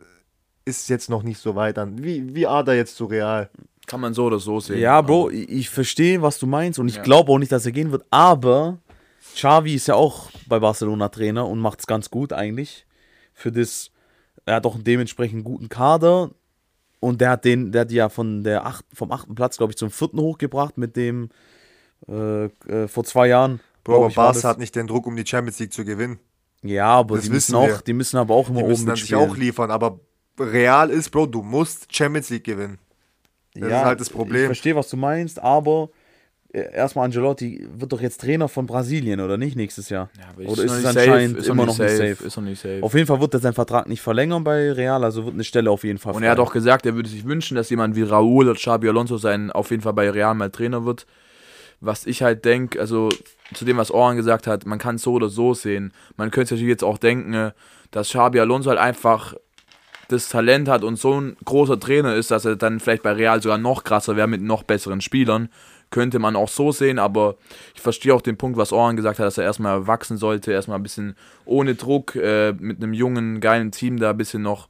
ist jetzt noch nicht so weit an. Wie, wie Ada jetzt zu Real? Kann man so oder so sehen. Ja, Bro, ich, ich verstehe, was du meinst und ich Ja. glaube auch nicht, dass er gehen wird, aber Xavi ist ja auch bei Barcelona Trainer und macht es ganz gut eigentlich. Für das, er hat auch einen dementsprechend guten Kader und der hat den, der hat die ja von der acht, vom achten Platz, glaube ich, zum vierten hochgebracht mit dem äh, äh, vor zwei Jahren. Bro, aber Barca hat nicht den Druck, um die Champions League zu gewinnen. Ja, aber Das die müssen, wir. auch, die müssen aber auch immer Die oben müssen dann sich mitspielen. auch liefern, aber Real ist, Bro, du musst Champions League gewinnen. Das ist halt das Ich Problem. verstehe, was du meinst, aber äh, erstmal Angelotti wird doch jetzt Trainer von Brasilien, oder nicht, nächstes Jahr? Ja, aber oder ist noch es nicht anscheinend safe, immer noch nicht safe? Ist noch nicht safe. Auf jeden Fall wird er seinen Vertrag nicht verlängern bei Real, also wird eine Stelle auf jeden Fall Und er hat auch gesagt, er würde sich wünschen, dass jemand wie Raúl oder Xabi Alonso sein, auf jeden Fall bei Real mal Trainer wird. Was ich halt denke, also zu dem, was Oran gesagt hat, man kann es so oder so sehen. Man könnte sich natürlich jetzt auch denken, dass Xabi Alonso halt einfach das Talent hat und so ein großer Trainer ist, dass er dann vielleicht bei Real sogar noch krasser wäre mit noch besseren Spielern. Könnte man auch so sehen, aber ich verstehe auch den Punkt, was Oran gesagt hat, dass er erstmal wachsen sollte, erstmal ein bisschen ohne Druck, äh, mit einem jungen, geilen Team da ein bisschen noch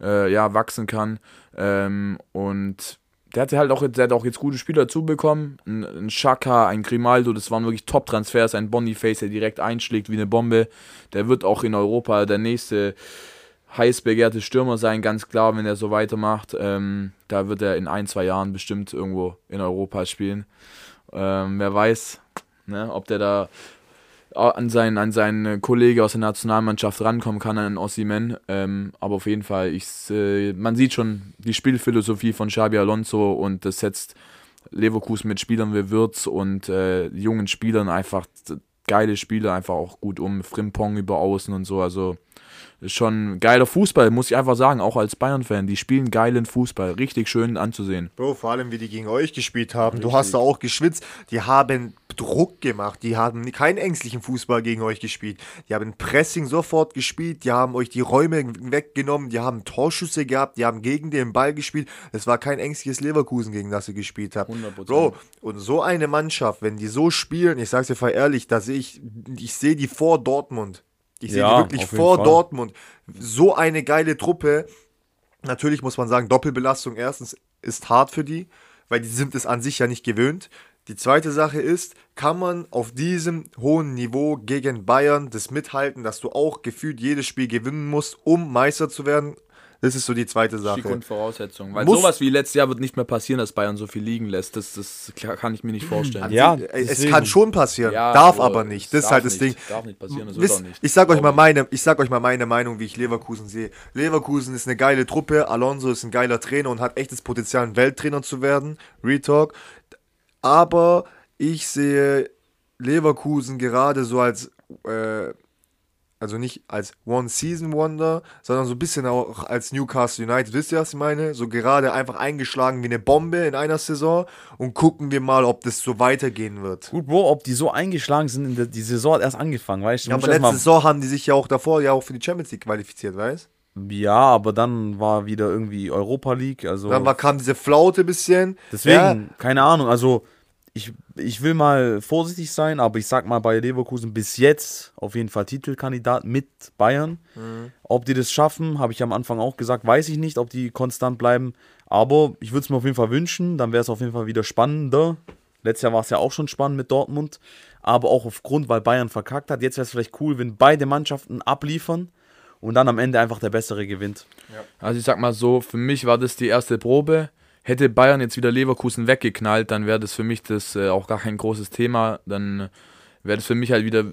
äh, ja, wachsen kann. Ähm, und der hatte halt auch, der hat auch jetzt gute Spieler dazu bekommen. Ein, ein Xhaka, ein Grimaldo, das waren wirklich Top-Transfers. Ein Boniface, der direkt einschlägt wie eine Bombe. Der wird auch in Europa der nächste heiß begehrte Stürmer sein, ganz klar, wenn er so weitermacht. Ähm, da wird er in ein, zwei Jahren bestimmt irgendwo in Europa spielen. Ähm, wer weiß, ne, ob der da an seinen, an seinen Kollege aus der Nationalmannschaft rankommen kann, an Ossiman. Ähm, aber auf jeden Fall, ich, äh, man sieht schon die Spielphilosophie von Xabi Alonso und das setzt Leverkusen mit Spielern wie Wirtz und äh, jungen Spielern einfach geile Spieler einfach auch gut um. Frimpong über Außen und so. Also schon geiler Fußball, muss ich einfach sagen, auch als Bayern-Fan. Die spielen geilen Fußball, richtig schön anzusehen. Bro, vor allem, wie die gegen euch gespielt haben. Du hast da auch geschwitzt. Die haben Druck gemacht. Die haben keinen ängstlichen Fußball gegen euch gespielt. Die haben Pressing sofort gespielt. Die haben euch die Räume weggenommen. Die haben Torschüsse gehabt. Die haben gegen den Ball gespielt. Es war kein ängstliches Leverkusen, gegen das ihr gespielt habt. 100%. Bro, und so eine Mannschaft, wenn die so spielen, ich sag's dir voll ehrlich, da sehe ich, ich sehe die vor Dortmund. Ich sehe Ja, die wirklich vor. Dortmund. So eine geile Truppe. Natürlich muss man sagen, Doppelbelastung erstens ist hart für die, weil die sind es an sich ja nicht gewöhnt. Die zweite Sache ist, kann man auf diesem hohen Niveau gegen Bayern das mithalten, dass du auch gefühlt jedes Spiel gewinnen musst, um Meister zu werden? Das ist so die zweite Sache. Die Grundvoraussetzung. Weil Muss- sowas wie letztes Jahr wird nicht mehr passieren, dass Bayern so viel liegen lässt. Das, das kann ich mir nicht vorstellen. Ja, es deswegen. kann schon passieren, Ja, darf aber nicht. Das ist halt das nicht, Ding. darf nicht passieren, das wird Wisst- auch nicht. Ich sag euch mal meine, ich sag euch mal meine Meinung, wie ich Leverkusen sehe. Leverkusen ist eine geile Truppe. Alonso ist ein geiler Trainer und hat echtes Potenzial, ein Welttrainer zu werden. Retalk. Aber ich sehe Leverkusen gerade so als, äh, also nicht als One-Season-Wonder, sondern so ein bisschen auch als Newcastle United. Wisst ihr, was ich meine? So gerade einfach eingeschlagen wie eine Bombe in einer Saison und gucken wir mal, ob das so weitergehen wird. Gut, Bro, ob die so eingeschlagen sind, in der, die Saison hat erst angefangen, weißt du? Ja, aber letzte Saison haben die sich ja auch davor ja auch für die Champions League qualifiziert, weißt Ja, aber dann war wieder irgendwie Europa League, also Dann war, kam diese Flaute bisschen. deswegen, Ja, keine Ahnung, also ich, ich will mal vorsichtig sein, aber ich sag mal bei Leverkusen bis jetzt auf jeden Fall Titelkandidat mit Bayern. Mhm. Ob die das schaffen, habe ich am Anfang auch gesagt, weiß ich nicht, ob die konstant bleiben, aber ich würde es mir auf jeden Fall wünschen, dann wäre es auf jeden Fall wieder spannender. Letztes Jahr war es ja auch schon spannend mit Dortmund, aber auch aufgrund, weil Bayern verkackt hat. Jetzt wäre es vielleicht cool, wenn beide Mannschaften abliefern und dann am Ende einfach der Bessere gewinnt. Also ich sag mal so, für mich war das die erste Probe. Hätte Bayern jetzt wieder Leverkusen weggeknallt, dann wäre das für mich das äh, auch gar kein großes Thema. Dann wäre das für mich halt wieder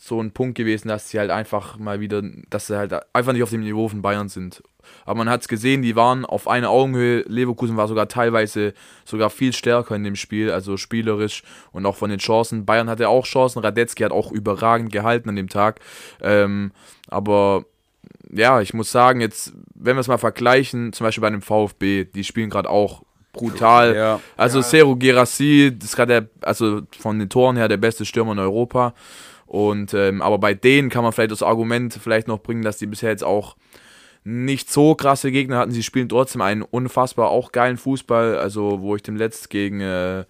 so ein Punkt gewesen, dass sie halt einfach mal wieder, dass sie halt einfach nicht auf dem Niveau von Bayern sind. Aber man hat es gesehen, die waren auf einer Augenhöhe. Leverkusen war sogar teilweise sogar viel stärker in dem Spiel, also spielerisch und auch von den Chancen. Bayern hatte auch Chancen, Radetzky hat auch überragend gehalten an dem Tag. Ähm, aber ja, ich muss sagen, jetzt, wenn wir es mal vergleichen, zum Beispiel bei einem VfB, die spielen gerade auch brutal. Ja. Also Seru Gerassi, das ist gerade der, also von den Toren her der beste Stürmer in Europa. Und ähm, aber bei denen kann man vielleicht das Argument vielleicht noch bringen, dass die bisher jetzt auch nicht so krasse Gegner hatten. Sie spielen trotzdem einen unfassbar auch geilen Fußball. Also wo ich dem letzt gegen äh,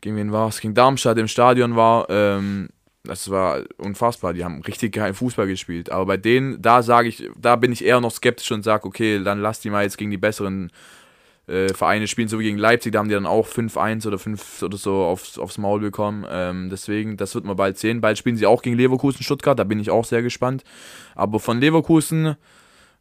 gegen wen war es? Gegen Darmstadt im Stadion war. Ähm, das war unfassbar. Die haben richtig geilen Fußball gespielt. Aber bei denen, da sage ich, da bin ich eher noch skeptisch und sage, okay, dann lass die mal jetzt gegen die besseren äh, Vereine spielen, so wie gegen Leipzig. Da haben die dann auch 5-1 oder 5 oder so aufs, aufs Maul bekommen. Ähm, deswegen, das wird man bald sehen. Bald spielen sie auch gegen Leverkusen Stuttgart. Da bin ich auch sehr gespannt. Aber von Leverkusen,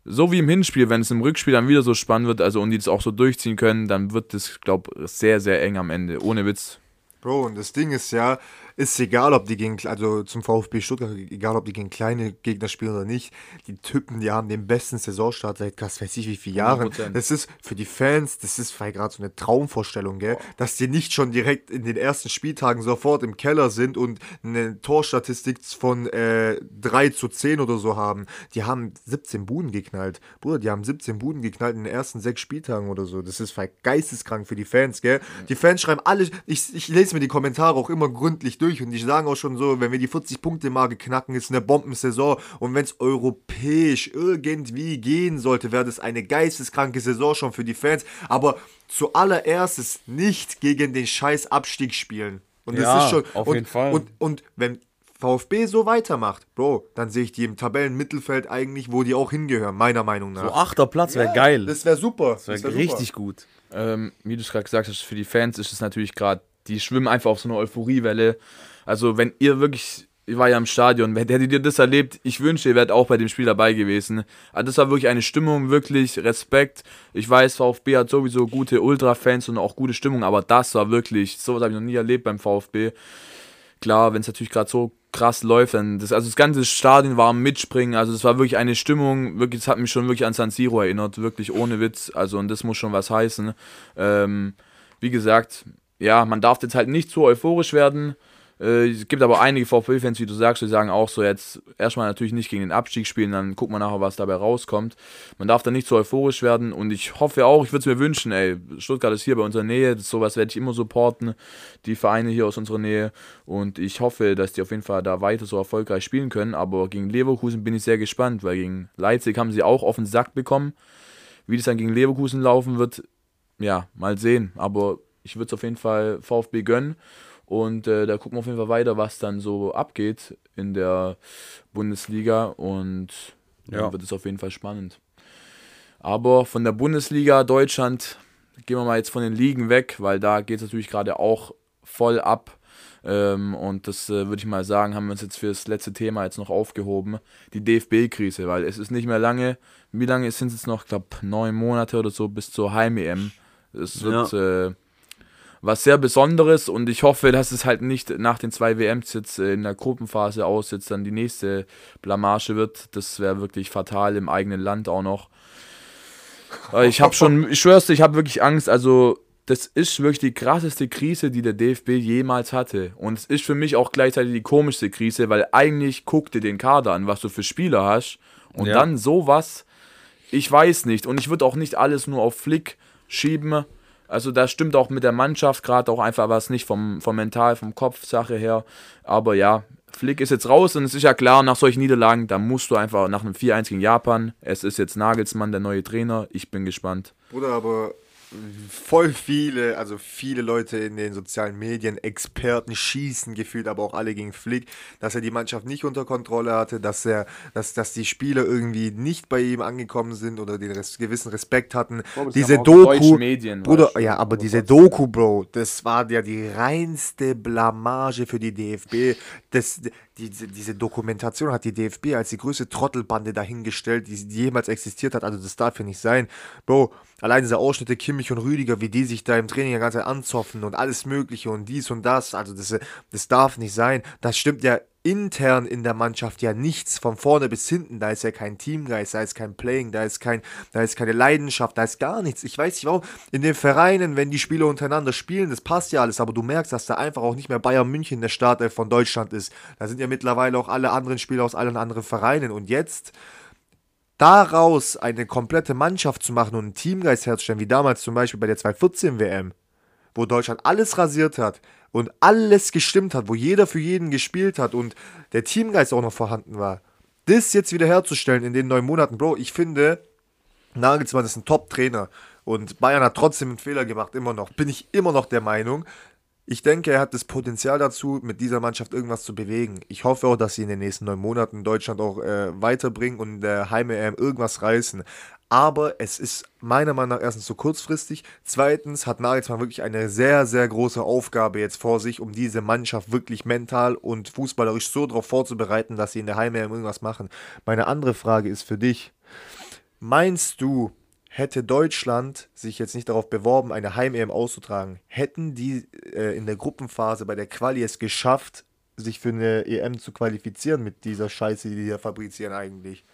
so wie im Hinspiel, wenn es im Rückspiel dann wieder so spannend wird, also und die das auch so durchziehen können, dann wird das, glaube ich, sehr, sehr eng am Ende. Ohne Witz. Bro, und das Ding ist ja, ist egal, ob die gegen, also zum VfB Stuttgart, egal, ob die gegen kleine Gegner spielen oder nicht, die Typen, die haben den besten Saisonstart seit, was weiß ich, wie viele Jahren. 100%. Das ist für die Fans, das ist vielleicht gerade so eine Traumvorstellung, gell, dass die nicht schon direkt in den ersten Spieltagen sofort im Keller sind und eine Torstatistik von äh, 3 zu 10 oder so haben. Die haben 17 Buden geknallt. Bruder, die haben 17 Buden geknallt in den ersten sechs Spieltagen oder so. Das ist vielleicht geisteskrank für die Fans, gell. Die Fans schreiben alle, ich, ich lese mir die Kommentare auch immer gründlich durch und die sagen auch schon so, wenn wir die 40-Punkte-Marke knacken, ist eine Bombensaison und wenn es europäisch irgendwie gehen sollte, wäre das eine geisteskranke Saison schon für die Fans. Aber zuallererst ist nicht gegen den scheiß Abstieg spielen. Und das Ja, ist schon. auf und, jeden Fall. Und, und wenn VfB so weitermacht, Bro, dann sehe ich die im Tabellenmittelfeld eigentlich, wo die auch hingehören, meiner Meinung nach. So achter Platz wäre geil. Das wäre super. Das wäre wär richtig super. gut. Ähm, wie du es gerade gesagt hast, für die Fans ist es natürlich gerade, die schwimmen einfach auf so einer Euphoriewelle. Also wenn ihr wirklich, ich war ja im Stadion, hättet ihr das erlebt, ich wünsche, ihr wärt auch bei dem Spiel dabei gewesen. Also das war wirklich eine Stimmung, wirklich Respekt. Ich weiß, VfB hat sowieso gute Ultra-Fans und auch gute Stimmung, aber das war wirklich, sowas habe ich noch nie erlebt beim VfB. Klar, wenn es natürlich gerade so krass läuft, dann das, also das ganze Stadion war am Mitspringen, also es war wirklich eine Stimmung, wirklich, das hat mich schon wirklich an San Siro erinnert, wirklich ohne Witz, also und das muss schon was heißen. Ähm, wie gesagt, ja, man darf jetzt halt nicht zu euphorisch werden. Äh, es gibt aber einige VfB-Fans, wie du sagst, die sagen auch so jetzt erstmal natürlich nicht gegen den Abstieg spielen, dann gucken wir nachher, was dabei rauskommt. Man darf da nicht zu euphorisch werden und ich hoffe auch, ich würde es mir wünschen, ey, Stuttgart ist hier bei unserer Nähe, sowas werde ich immer supporten, die Vereine hier aus unserer Nähe und ich hoffe, dass die auf jeden Fall da weiter so erfolgreich spielen können, aber gegen Leverkusen bin ich sehr gespannt, weil gegen Leipzig haben sie auch auf den Sack bekommen. Wie das dann gegen Leverkusen laufen wird, ja, mal sehen, aber ich würde es auf jeden Fall VfB gönnen. Und äh, da gucken wir auf jeden Fall weiter, was dann so abgeht in der Bundesliga. Und ja. Dann wird es auf jeden Fall spannend. Aber von der Bundesliga Deutschland gehen wir mal jetzt von den Ligen weg, weil da geht es natürlich gerade auch voll ab. Ähm, und das äh, würde ich mal sagen, haben wir uns jetzt für das letzte Thema jetzt noch aufgehoben. Die DFB-Krise, weil es ist nicht mehr lange. Wie lange sind es jetzt noch? Ich glaube, neun Monate oder so bis zur Heim-EM. Es wird ja. äh, was sehr Besonderes und ich hoffe, dass es halt nicht nach den zwei WMs jetzt äh, in der Gruppenphase aus jetzt dann die nächste Blamage wird. Das wäre wirklich fatal im eigenen Land auch noch. Ich habe schon, ich schwör's dir, ich habe wirklich Angst. Also das ist wirklich die krasseste Krise, die der DFB jemals hatte. Und es ist für mich auch gleichzeitig die komischste Krise, weil eigentlich guck dir den Kader an, was du für Spieler hast. Und ja. dann sowas, ich weiß nicht. Und ich würde auch nicht alles nur auf Flick schieben. Also da stimmt auch mit der Mannschaft gerade auch einfach was nicht vom, vom Mental, vom Kopf Sache her. Aber ja, Flick ist jetzt raus und es ist ja klar, nach solchen Niederlagen, da musst du einfach nach einem 4-1 gegen Japan. Es ist jetzt Nagelsmann, der neue Trainer. Ich bin gespannt. Bruder, aber voll viele, also viele Leute in den sozialen Medien, Experten schießen gefühlt, aber auch alle gegen Flick, dass er die Mannschaft nicht unter Kontrolle hatte, dass er, dass, dass die Spieler irgendwie nicht bei ihm angekommen sind oder den res gewissen Respekt hatten. Bro, diese Doku, Medien, Bruder, ja, aber diese Doku, Bro, das war ja die reinste Blamage für die DFB. Das, diese, diese Dokumentation hat die DFB als die größte Trottelbande dahingestellt, die, die jemals existiert hat. Also das darf ja nicht sein. Bro, allein diese Ausschnitte Kimmich und Rüdiger, wie die sich da im Training die ganze Zeit anzoffen und alles mögliche und dies und das. Also das, das darf nicht sein. Das stimmt ja intern in der Mannschaft ja nichts von vorne bis hinten. Da ist ja kein Teamgeist, da ist kein Playing, da ist kein, da ist keine Leidenschaft, da ist gar nichts. Ich weiß nicht warum. In den Vereinen, wenn die Spieler untereinander spielen, das passt ja alles, aber du merkst, dass da einfach auch nicht mehr Bayern München der Startelf von Deutschland ist. Da sind ja mittlerweile auch alle anderen Spieler aus allen anderen Vereinen. Und jetzt daraus eine komplette Mannschaft zu machen und einen Teamgeist herzustellen, wie damals zum Beispiel bei der 2014 WM, wo Deutschland alles rasiert hat, und alles gestimmt hat, wo jeder für jeden gespielt hat und der Teamgeist auch noch vorhanden war. Das jetzt wieder herzustellen in den neun Monaten, Bro, ich finde, Nagelsmann ist ein Top-Trainer und Bayern hat trotzdem einen Fehler gemacht, immer noch. Bin ich immer noch der Meinung. Ich denke, er hat das Potenzial dazu, mit dieser Mannschaft irgendwas zu bewegen. Ich hoffe auch, dass sie in den nächsten neun Monaten Deutschland auch äh, weiterbringen und in der Heim-EM irgendwas reißen aber es ist meiner Meinung nach erstens zu kurzfristig. Zweitens hat Nagelsmann wirklich eine sehr, sehr große Aufgabe jetzt vor sich, um diese Mannschaft wirklich mental und fußballerisch so darauf vorzubereiten, dass sie in der Heimwehr irgendwas machen. Meine andere Frage ist für dich: Meinst du, hätte Deutschland sich jetzt nicht darauf beworben, eine Heim-EM auszutragen, hätten die äh, in der Gruppenphase bei der Quali es geschafft, sich für eine EM zu qualifizieren mit dieser Scheiße, die die da fabrizieren eigentlich?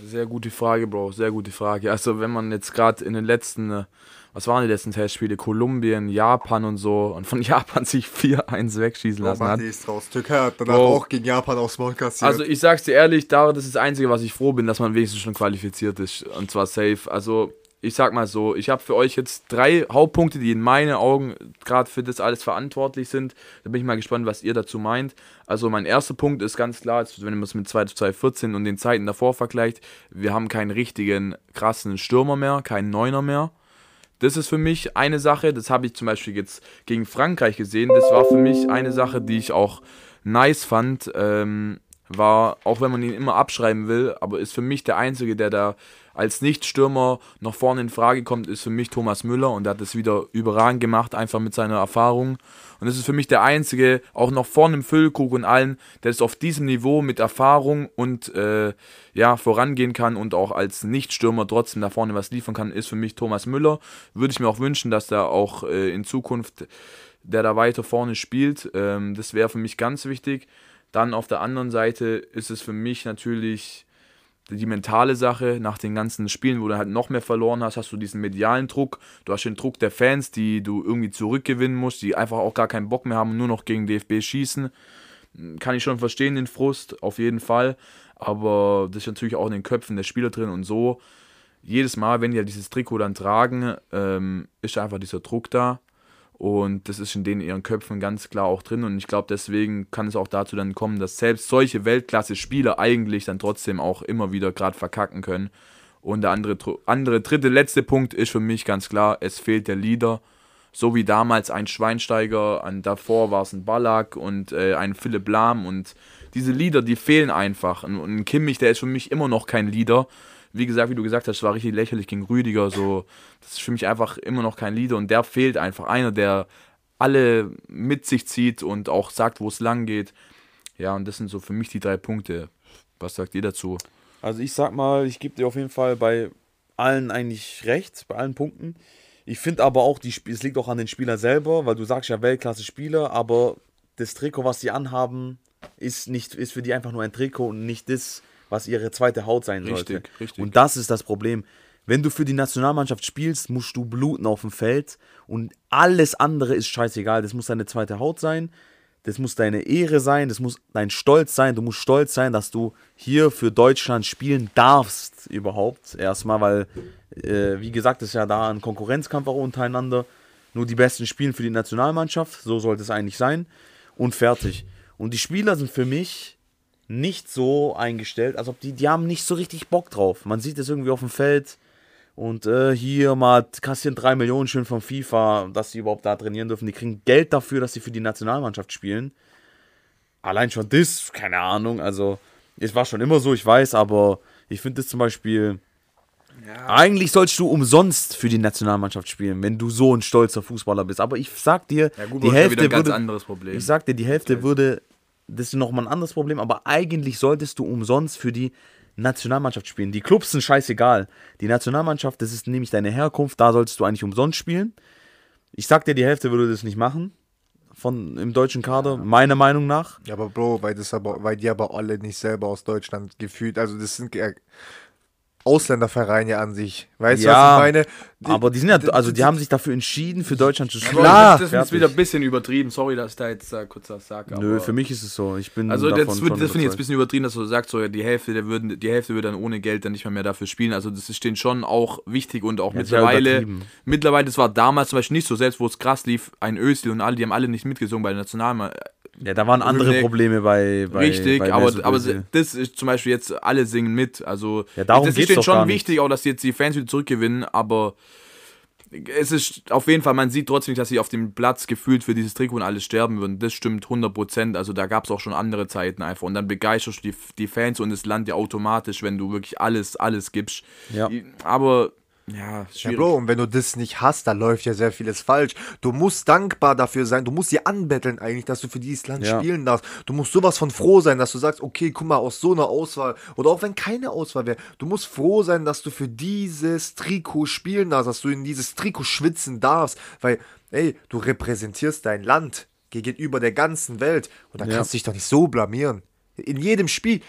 Sehr gute Frage, Bro. Sehr gute Frage. Also, wenn man jetzt gerade in den letzten, äh, was waren die letzten Testspiele? Kolumbien, Japan und so und von (laughs) Japan sich 4-1 wegschießen lassen oh, hat. Ist raus. Türkei hat danach Bro. auch gegen Japan aufs Maul kassiert. Also, ich sag's dir ehrlich, das ist das Einzige, was ich froh bin, dass man wenigstens schon qualifiziert ist. Und zwar safe. Also, ich sag mal so, ich habe für euch jetzt drei Hauptpunkte, die in meinen Augen gerade für das alles verantwortlich sind. Da bin ich mal gespannt, was ihr dazu meint. Also mein erster Punkt ist ganz klar, wenn man es mit 2014 und den Zeiten davor vergleicht, wir haben keinen richtigen krassen Stürmer mehr, keinen Neuner mehr. Das ist für mich eine Sache, das habe ich zum Beispiel jetzt gegen Frankreich gesehen. Das war für mich eine Sache, die ich auch nice fand. Ähm, war, auch wenn man ihn immer abschreiben will, aber ist für mich der Einzige, der da als Nicht-Stürmer noch vorne in Frage kommt, ist für mich Thomas Müller und der hat es wieder überragend gemacht, einfach mit seiner Erfahrung. Und das ist für mich der Einzige, auch noch vorne im Füllkrug und allen, der es auf diesem Niveau mit Erfahrung und äh, ja, vorangehen kann und auch als Nicht-Stürmer trotzdem da vorne was liefern kann, ist für mich Thomas Müller. Würde ich mir auch wünschen, dass der auch äh, in Zukunft der da weiter vorne spielt. Ähm, das wäre für mich ganz wichtig. Dann auf der anderen Seite ist es für mich natürlich die mentale Sache. Nach den ganzen Spielen, wo du halt noch mehr verloren hast, hast du diesen medialen Druck. Du hast den Druck der Fans, die du irgendwie zurückgewinnen musst, die einfach auch gar keinen Bock mehr haben und nur noch gegen DFB schießen. Kann ich schon verstehen, den Frust, auf jeden Fall. Aber das ist natürlich auch in den Köpfen der Spieler drin und so. Jedes Mal, wenn die ja dieses Trikot dann tragen, ähm, ist einfach dieser Druck da. Und das ist in denen ihren Köpfen ganz klar auch drin. Und ich glaube, deswegen kann es auch dazu dann kommen, dass selbst solche Weltklasse-Spieler eigentlich dann trotzdem auch immer wieder gerade verkacken können. Und der andere, andere, dritte, letzte Punkt ist für mich ganz klar, es fehlt der Leader. So wie damals ein Schweinsteiger, an davor war es ein Ballack und äh, ein Philipp Lahm. Und diese Leader, die fehlen einfach. Und, und Kimmich, der ist für mich immer noch kein Leader wie gesagt, wie du gesagt hast, war richtig lächerlich gegen Rüdiger. So, das ist für mich einfach immer noch kein Leader und der fehlt einfach. Einer, der alle mit sich zieht und auch sagt, wo es lang geht. Ja, und das sind so für mich die drei Punkte. Was sagt ihr dazu? Also ich sag mal, ich gebe dir auf jeden Fall bei allen eigentlich recht, bei allen Punkten. Ich finde aber auch, die, es liegt auch an den Spieler selber, weil du sagst ja Weltklasse-Spieler, aber das Trikot, was sie anhaben, ist, nicht, ist für die einfach nur ein Trikot und nicht das, was ihre zweite Haut sein sollte. Richtig, richtig. Und das ist das Problem. Wenn du für die Nationalmannschaft spielst, musst du bluten auf dem Feld und alles andere ist scheißegal. Das muss deine zweite Haut sein, das muss deine Ehre sein, das muss dein Stolz sein. Du musst stolz sein, dass du hier für Deutschland spielen darfst überhaupt. Erstmal, weil, äh, wie gesagt, ist ja da ein Konkurrenzkampf auch untereinander. Nur die Besten spielen für die Nationalmannschaft, so sollte es eigentlich sein. Und fertig. Und die Spieler sind für mich nicht so eingestellt, als ob die, die haben nicht so richtig Bock drauf. Man sieht es irgendwie auf dem Feld und äh, hier mal kassieren drei Millionen schön von FIFA, dass sie überhaupt da trainieren dürfen. Die kriegen Geld dafür, dass sie für die Nationalmannschaft spielen. Allein schon das, keine Ahnung, also es war schon immer so, ich weiß, aber ich finde das zum Beispiel. Eigentlich sollst du umsonst für die Nationalmannschaft spielen, wenn du so ein stolzer Fußballer bist. Aber ich sag dir, Ja, gut, die ja Hälfte würde, anderes Problem. ich sag dir, die Hälfte würde, das ist nochmal ein anderes Problem, aber eigentlich solltest du umsonst für die Nationalmannschaft spielen. Die Clubs sind scheißegal. Die Nationalmannschaft, das ist nämlich deine Herkunft, da solltest du eigentlich umsonst spielen. Ich sag dir, die Hälfte würde das nicht machen. Von, Im deutschen Kader, meiner Meinung nach. Ja, aber Bro, weil, das aber, weil die aber alle nicht selber aus Deutschland gefühlt, also das sind ja Ausländervereine an sich. Weißt du, was Ja, ich meine? Die- Aber die sind ja, also die haben sich dafür entschieden, für Deutschland zu spielen. Klar. das ist wieder ein bisschen übertrieben. Sorry, dass ich da jetzt äh, kurz was sage. Nö, für mich ist es so. Ich bin Also davon das, wird- das finde ich jetzt ein bisschen übertrieben, dass du sagst, so, ja, die Hälfte der würden, die Hälfte würde dann ohne Geld dann nicht mehr, mehr dafür spielen. Also das ist denen schon auch wichtig und auch Ja, ja mittlerweile, mittlerweile, das war damals zum Beispiel nicht so, selbst wo es krass lief, ein Özil und alle, die haben alle nicht mitgesungen bei der Nationalmannschaft. Ja, da waren andere Probleme bei, bei Richtig, bei aber, aber das ist zum Beispiel jetzt, alle singen mit. Also Ja, darum ist geht's denen schon wichtig, auch dass jetzt die Fans wieder zurückgewinnen, aber es ist auf jeden Fall, man sieht trotzdem nicht, dass sie auf dem Platz gefühlt für dieses Trikot und alles sterben würden. Das stimmt 100%. Also da gab es auch schon andere Zeiten einfach. Und dann begeisterst du die, die Fans und das Land ja automatisch, wenn du wirklich alles, alles gibst. Ja. Aber, ja, Ja, schwierig. Bro, und wenn du das nicht hast, da läuft ja sehr vieles falsch. Du musst dankbar dafür sein, du musst dir anbetteln eigentlich, dass du für dieses Land Ja. spielen darfst. Du musst sowas von froh sein, dass du sagst, okay, guck mal, aus so einer Auswahl, oder auch wenn keine Auswahl wäre, du musst froh sein, dass du für dieses Trikot spielen darfst, dass du in dieses Trikot schwitzen darfst, weil, ey, du repräsentierst dein Land gegenüber der ganzen Welt und da Ja. kannst du dich doch nicht so blamieren. In jedem Spiel,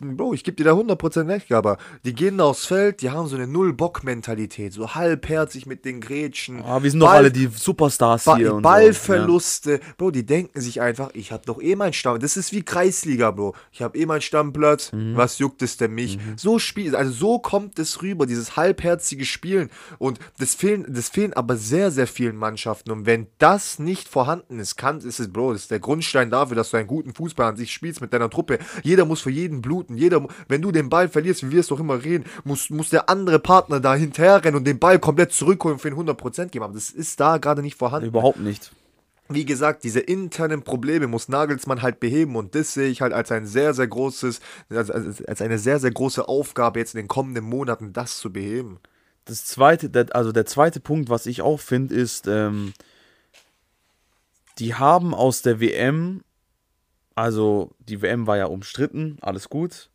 Bro, ich gebe dir da 100% recht, aber die gehen da aufs Feld, die haben so eine Null-Bock-Mentalität, so halbherzig mit den Grätschen. Ah, wir sind doch Ball- alle die Superstars Ba hier Ballverluste, Bro, die denken sich einfach, ich habe doch eh meinen Stamm. Das ist wie Kreisliga, Bro. Ich habe eh meinen Stammplatz. Mhm. Was juckt es denn mich? So spielt, also so kommt es rüber, dieses halbherzige Spielen. Und das fehlen, das fehlen aber sehr, sehr vielen Mannschaften. Und wenn das nicht vorhanden ist, kann, ist es, Bro, das ist der Grundstein dafür, dass du einen guten Fußball an sich spielst mit deiner Truppe. Jeder muss für jeden bluten. Jeder, wenn du den Ball verlierst, wie wir es doch immer reden, muss, muss der andere Partner da hinterherrennen und den Ball komplett zurückholen und für ihn 100% geben. Aber das ist da gerade nicht vorhanden. Überhaupt nicht. wie gesagt, diese internen Probleme muss Nagelsmann halt beheben und das sehe ich halt als ein sehr, sehr großes, als, als, als eine sehr, sehr große Aufgabe jetzt in den kommenden Monaten, das zu beheben. Das zweite, der, also der zweite Punkt, was ich auch finde, ist, ähm, die haben aus der WM, also die WM war ja umstritten, alles gut,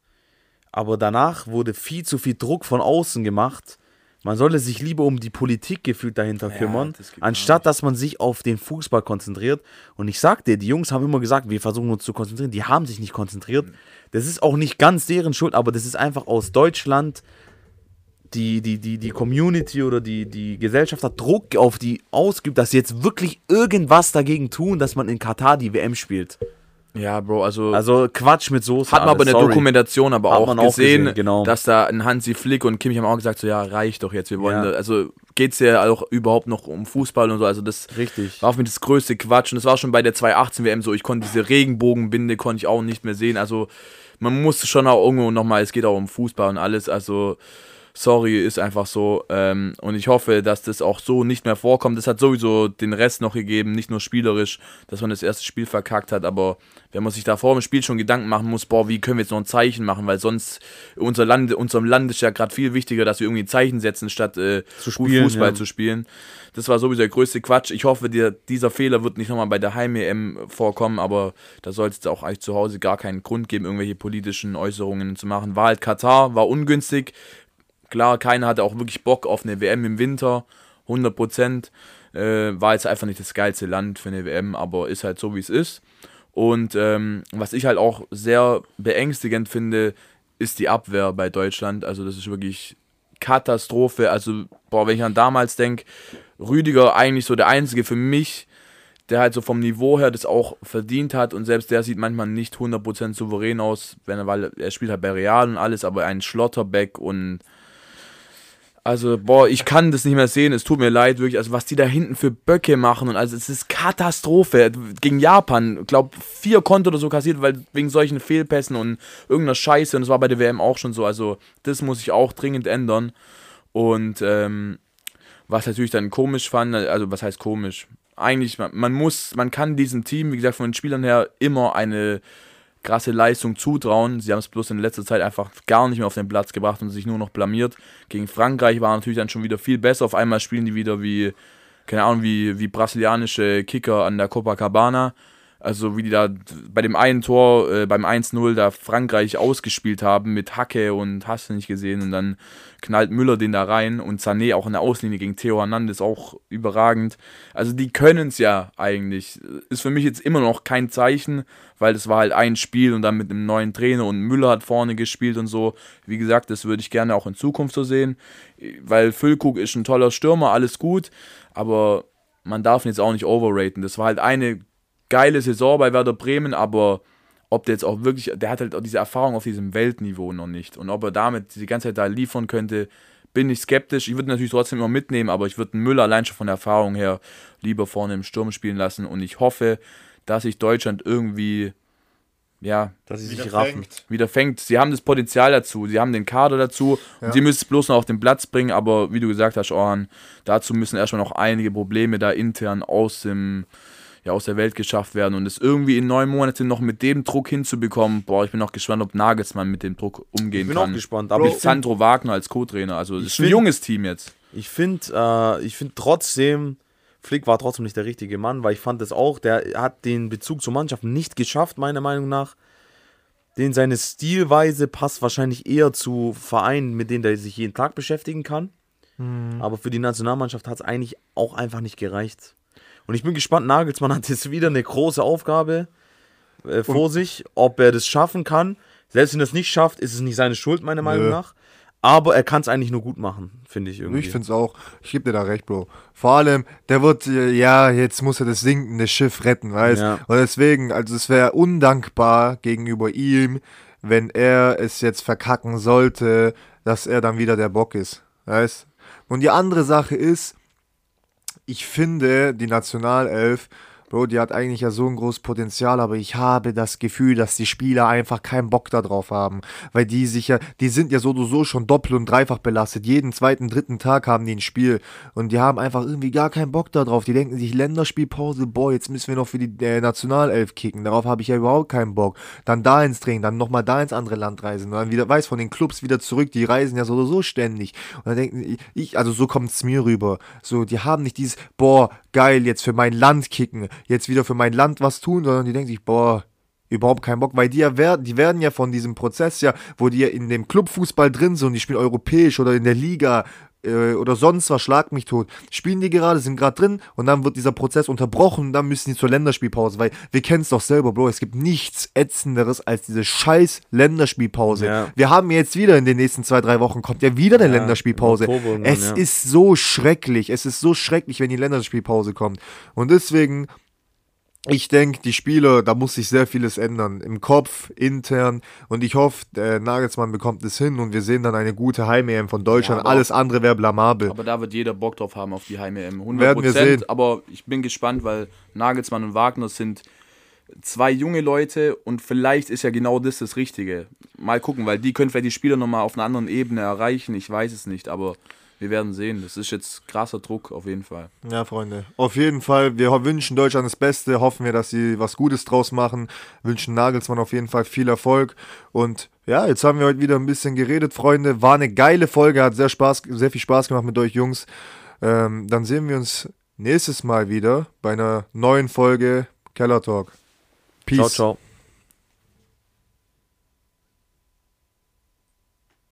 aber danach wurde viel zu viel Druck von außen gemacht. Man solle sich lieber um die Politik gefühlt dahinter Ja, kümmern, das anstatt dass man sich auf den Fußball konzentriert. Und ich sag dir, die Jungs haben immer gesagt, wir versuchen uns zu konzentrieren. Die haben sich nicht konzentriert. Das ist auch nicht ganz deren Schuld, aber das ist einfach aus Deutschland die, die, die, die Community oder die, die Gesellschaft hat Druck auf die ausgibt, dass sie jetzt wirklich irgendwas dagegen tun, dass man in Katar die WM spielt. Ja, Bro, also, Also Quatsch mit Soße. hat man aber in der sorry. Dokumentation aber auch auch gesehen, gesehen, genau. dass da ein Hansi Flick und Kimmich haben auch gesagt, so ja, reicht doch jetzt, wir wollen, Ja. da, also geht's ja auch überhaupt noch um Fußball und so, also das Richtig. war auch mit das größte Quatsch und das war schon bei der 2018 WM so, ich konnte diese Regenbogenbinde, konnte ich auch nicht mehr sehen, also man musste schon auch irgendwo nochmal, es geht auch um Fußball und alles, also Sorry, ist einfach so. Ähm, und ich hoffe, dass das auch so nicht mehr vorkommt. Das hat sowieso den Rest noch gegeben, nicht nur spielerisch, dass man das erste Spiel verkackt hat, aber wenn man sich da vor dem Spiel schon Gedanken machen muss, boah, wie können wir jetzt noch ein Zeichen machen, weil sonst unser Land, unserem Land ist ja gerade viel wichtiger, dass wir irgendwie ein Zeichen setzen, statt äh, spielen, Fußball ja. zu spielen. Das war sowieso der größte Quatsch. Ich hoffe, dir, dieser Fehler wird nicht nochmal bei der Heim-EM vorkommen, aber da sollte es auch eigentlich zu Hause gar keinen Grund geben, irgendwelche politischen Äußerungen zu machen. War halt Katar, war ungünstig. Klar, keiner hatte auch wirklich Bock auf eine WM im Winter, 100 Prozent. Äh, war jetzt einfach nicht das geilste Land für eine WM, aber ist halt so, wie es ist. Und ähm, was ich halt auch sehr beängstigend finde, ist die Abwehr bei Deutschland. Also das ist wirklich Katastrophe. Also, boah, wenn ich an damals denke, Rüdiger eigentlich so der Einzige für mich, der halt so vom Niveau her das auch verdient hat und selbst der sieht manchmal nicht 100% souverän aus, wenn er, weil er spielt halt bei Real und alles, aber ein Schlotterbeck und also, boah, ich kann das nicht mehr sehen. Es tut mir leid, wirklich. Also, was die da hinten für Böcke machen und also, es ist Katastrophe. Gegen Japan, glaub, vier Konto oder so kassiert, weil wegen solchen Fehlpässen und irgendeiner Scheiße. Und das war bei der WM auch schon so. Also, das muss ich auch dringend ändern. Und, ähm, was natürlich dann komisch fand, also, was heißt komisch? Eigentlich, man, man muss, man kann diesem Team, wie gesagt, von den Spielern her immer eine krasse Leistung zutrauen. Sie haben es bloß in letzter Zeit einfach gar nicht mehr auf den Platz gebracht und sich nur noch blamiert. Gegen Frankreich war natürlich dann schon wieder viel besser. Auf einmal spielen die wieder wie, keine Ahnung, wie, wie brasilianische Kicker an der Copacabana. Also wie die da bei dem einen Tor, äh, beim 1-0 da Frankreich ausgespielt haben mit Hacke und hast du nicht gesehen. Und dann knallt Müller den da rein und Sané auch in der Auslinie gegen Theo Hernandez auch überragend. Also die können es ja eigentlich. Ist für mich jetzt immer noch kein Zeichen, weil das war halt ein Spiel und dann mit einem neuen Trainer und Müller hat vorne gespielt und so. Wie gesagt, das würde ich gerne auch in Zukunft so sehen, weil Füllkrug ist ein toller Stürmer, alles gut, aber man darf ihn jetzt auch nicht overraten. Das war halt eine geile Saison bei Werder Bremen, aber ob der jetzt auch wirklich, der hat halt auch diese Erfahrung auf diesem Weltniveau noch nicht. Und ob er damit die ganze Zeit da liefern könnte, bin ich skeptisch. Ich würde natürlich trotzdem immer mitnehmen, aber ich würde Müller allein schon von der Erfahrung her lieber vorne im Sturm spielen lassen. Und ich hoffe, dass sich Deutschland irgendwie, ja, dass sie sich raffen. Wieder fängt. Sie haben das Potenzial dazu, sie haben den Kader dazu ja. und sie müssen es bloß noch auf den Platz bringen. Aber wie du gesagt hast, Orhan, dazu müssen erstmal noch einige Probleme da intern aus dem ja aus der Welt geschafft werden und es irgendwie in neun Monaten noch mit dem Druck hinzubekommen, boah, ich bin auch gespannt, ob Nagelsmann mit dem Druck umgehen kann. Ich bin kann. auch gespannt. Aber ich Sandro Wagner als Co-Trainer, also es ist find, ein junges Team jetzt. Ich finde, äh, ich finde trotzdem, Flick war trotzdem nicht der richtige Mann, weil ich fand es auch, der hat den Bezug zur Mannschaft nicht geschafft, meiner Meinung nach. Den seine Stilweise passt wahrscheinlich eher zu Vereinen, mit denen er sich jeden Tag beschäftigen kann. Mhm. Aber für die Nationalmannschaft hat es eigentlich auch einfach nicht gereicht. Und ich bin gespannt, Nagelsmann hat jetzt wieder eine große Aufgabe äh, vor und sich, ob er das schaffen kann. Selbst wenn er es nicht schafft, ist es nicht seine Schuld, meiner Meinung Nö. nach. Aber er kann es eigentlich nur gut machen, finde ich irgendwie. Ich finde es auch. Ich gebe dir da recht, Bro. Vor allem, der wird, äh, ja, jetzt muss er das sinkende Schiff retten, weißt ja. Und deswegen, also es wäre undankbar gegenüber ihm, wenn er es jetzt verkacken sollte, dass er dann wieder der Bock ist, weißt Und die andere Sache ist, ich finde, die Nationalelf Bro, die hat eigentlich ja so ein großes Potenzial, aber ich habe das Gefühl, dass die Spieler einfach keinen Bock darauf haben. Weil die sich ja, die sind ja so oder so schon doppelt und dreifach belastet. Jeden zweiten, dritten Tag haben die ein Spiel. Und die haben einfach irgendwie gar keinen Bock darauf. Die denken sich, Länderspielpause, boah, jetzt müssen wir noch für die äh, Nationalelf kicken. Darauf habe ich ja überhaupt keinen Bock. Dann da ins Training, dann nochmal da ins andere Land reisen. Und dann wieder, weiß, von den Clubs wieder zurück. Die reisen ja so oder so ständig. Und dann denken ich, also so kommt es mir rüber. So, die haben nicht dieses, boah, geil, jetzt für mein Land kicken jetzt wieder für mein Land was tun, sondern die denken sich, boah, überhaupt keinen Bock, weil die ja werden, die werden ja von diesem Prozess ja, wo die ja in dem Clubfußball drin sind und die spielen europäisch oder in der Liga äh, oder sonst was, schlag mich tot, spielen die gerade, sind gerade drin und dann wird dieser Prozess unterbrochen und dann müssen die zur Länderspielpause, weil wir kennen es doch selber, Bro, es gibt nichts ätzenderes als diese scheiß Länderspielpause. Ja. Wir haben jetzt wieder in den nächsten zwei, drei Wochen kommt ja wieder eine ja, Länderspielpause. es ja. ist so schrecklich, es ist so schrecklich, wenn die Länderspielpause kommt und deswegen ich denke, die Spieler, da muss sich sehr vieles ändern. Im Kopf, intern. Und ich hoffe, der Nagelsmann bekommt es hin und wir sehen dann eine gute Heim-EM von Deutschland. Ja, Alles andere wäre blamabel. Aber da wird jeder Bock drauf haben auf die Heim-EM. 100%. Werden wir sehen. Aber ich bin gespannt, weil Nagelsmann und Wagner sind zwei junge Leute und vielleicht ist ja genau das das Richtige. Mal gucken, weil die können vielleicht die Spieler nochmal auf einer anderen Ebene erreichen. Ich weiß es nicht, aber wir werden sehen. Das ist jetzt krasser Druck auf jeden Fall. Ja, Freunde. Auf jeden Fall. Wir wünschen Deutschland das Beste. Hoffen wir, dass sie was Gutes draus machen. Wünschen Nagelsmann auf jeden Fall viel Erfolg. Und ja, jetzt haben wir heute wieder ein bisschen geredet, Freunde. War eine geile Folge. Hat sehr, Spaß, sehr viel Spaß gemacht mit euch Jungs. Ähm, dann sehen wir uns nächstes Mal wieder bei einer neuen Folge Keller Talk. Peace. Ciao, ciao.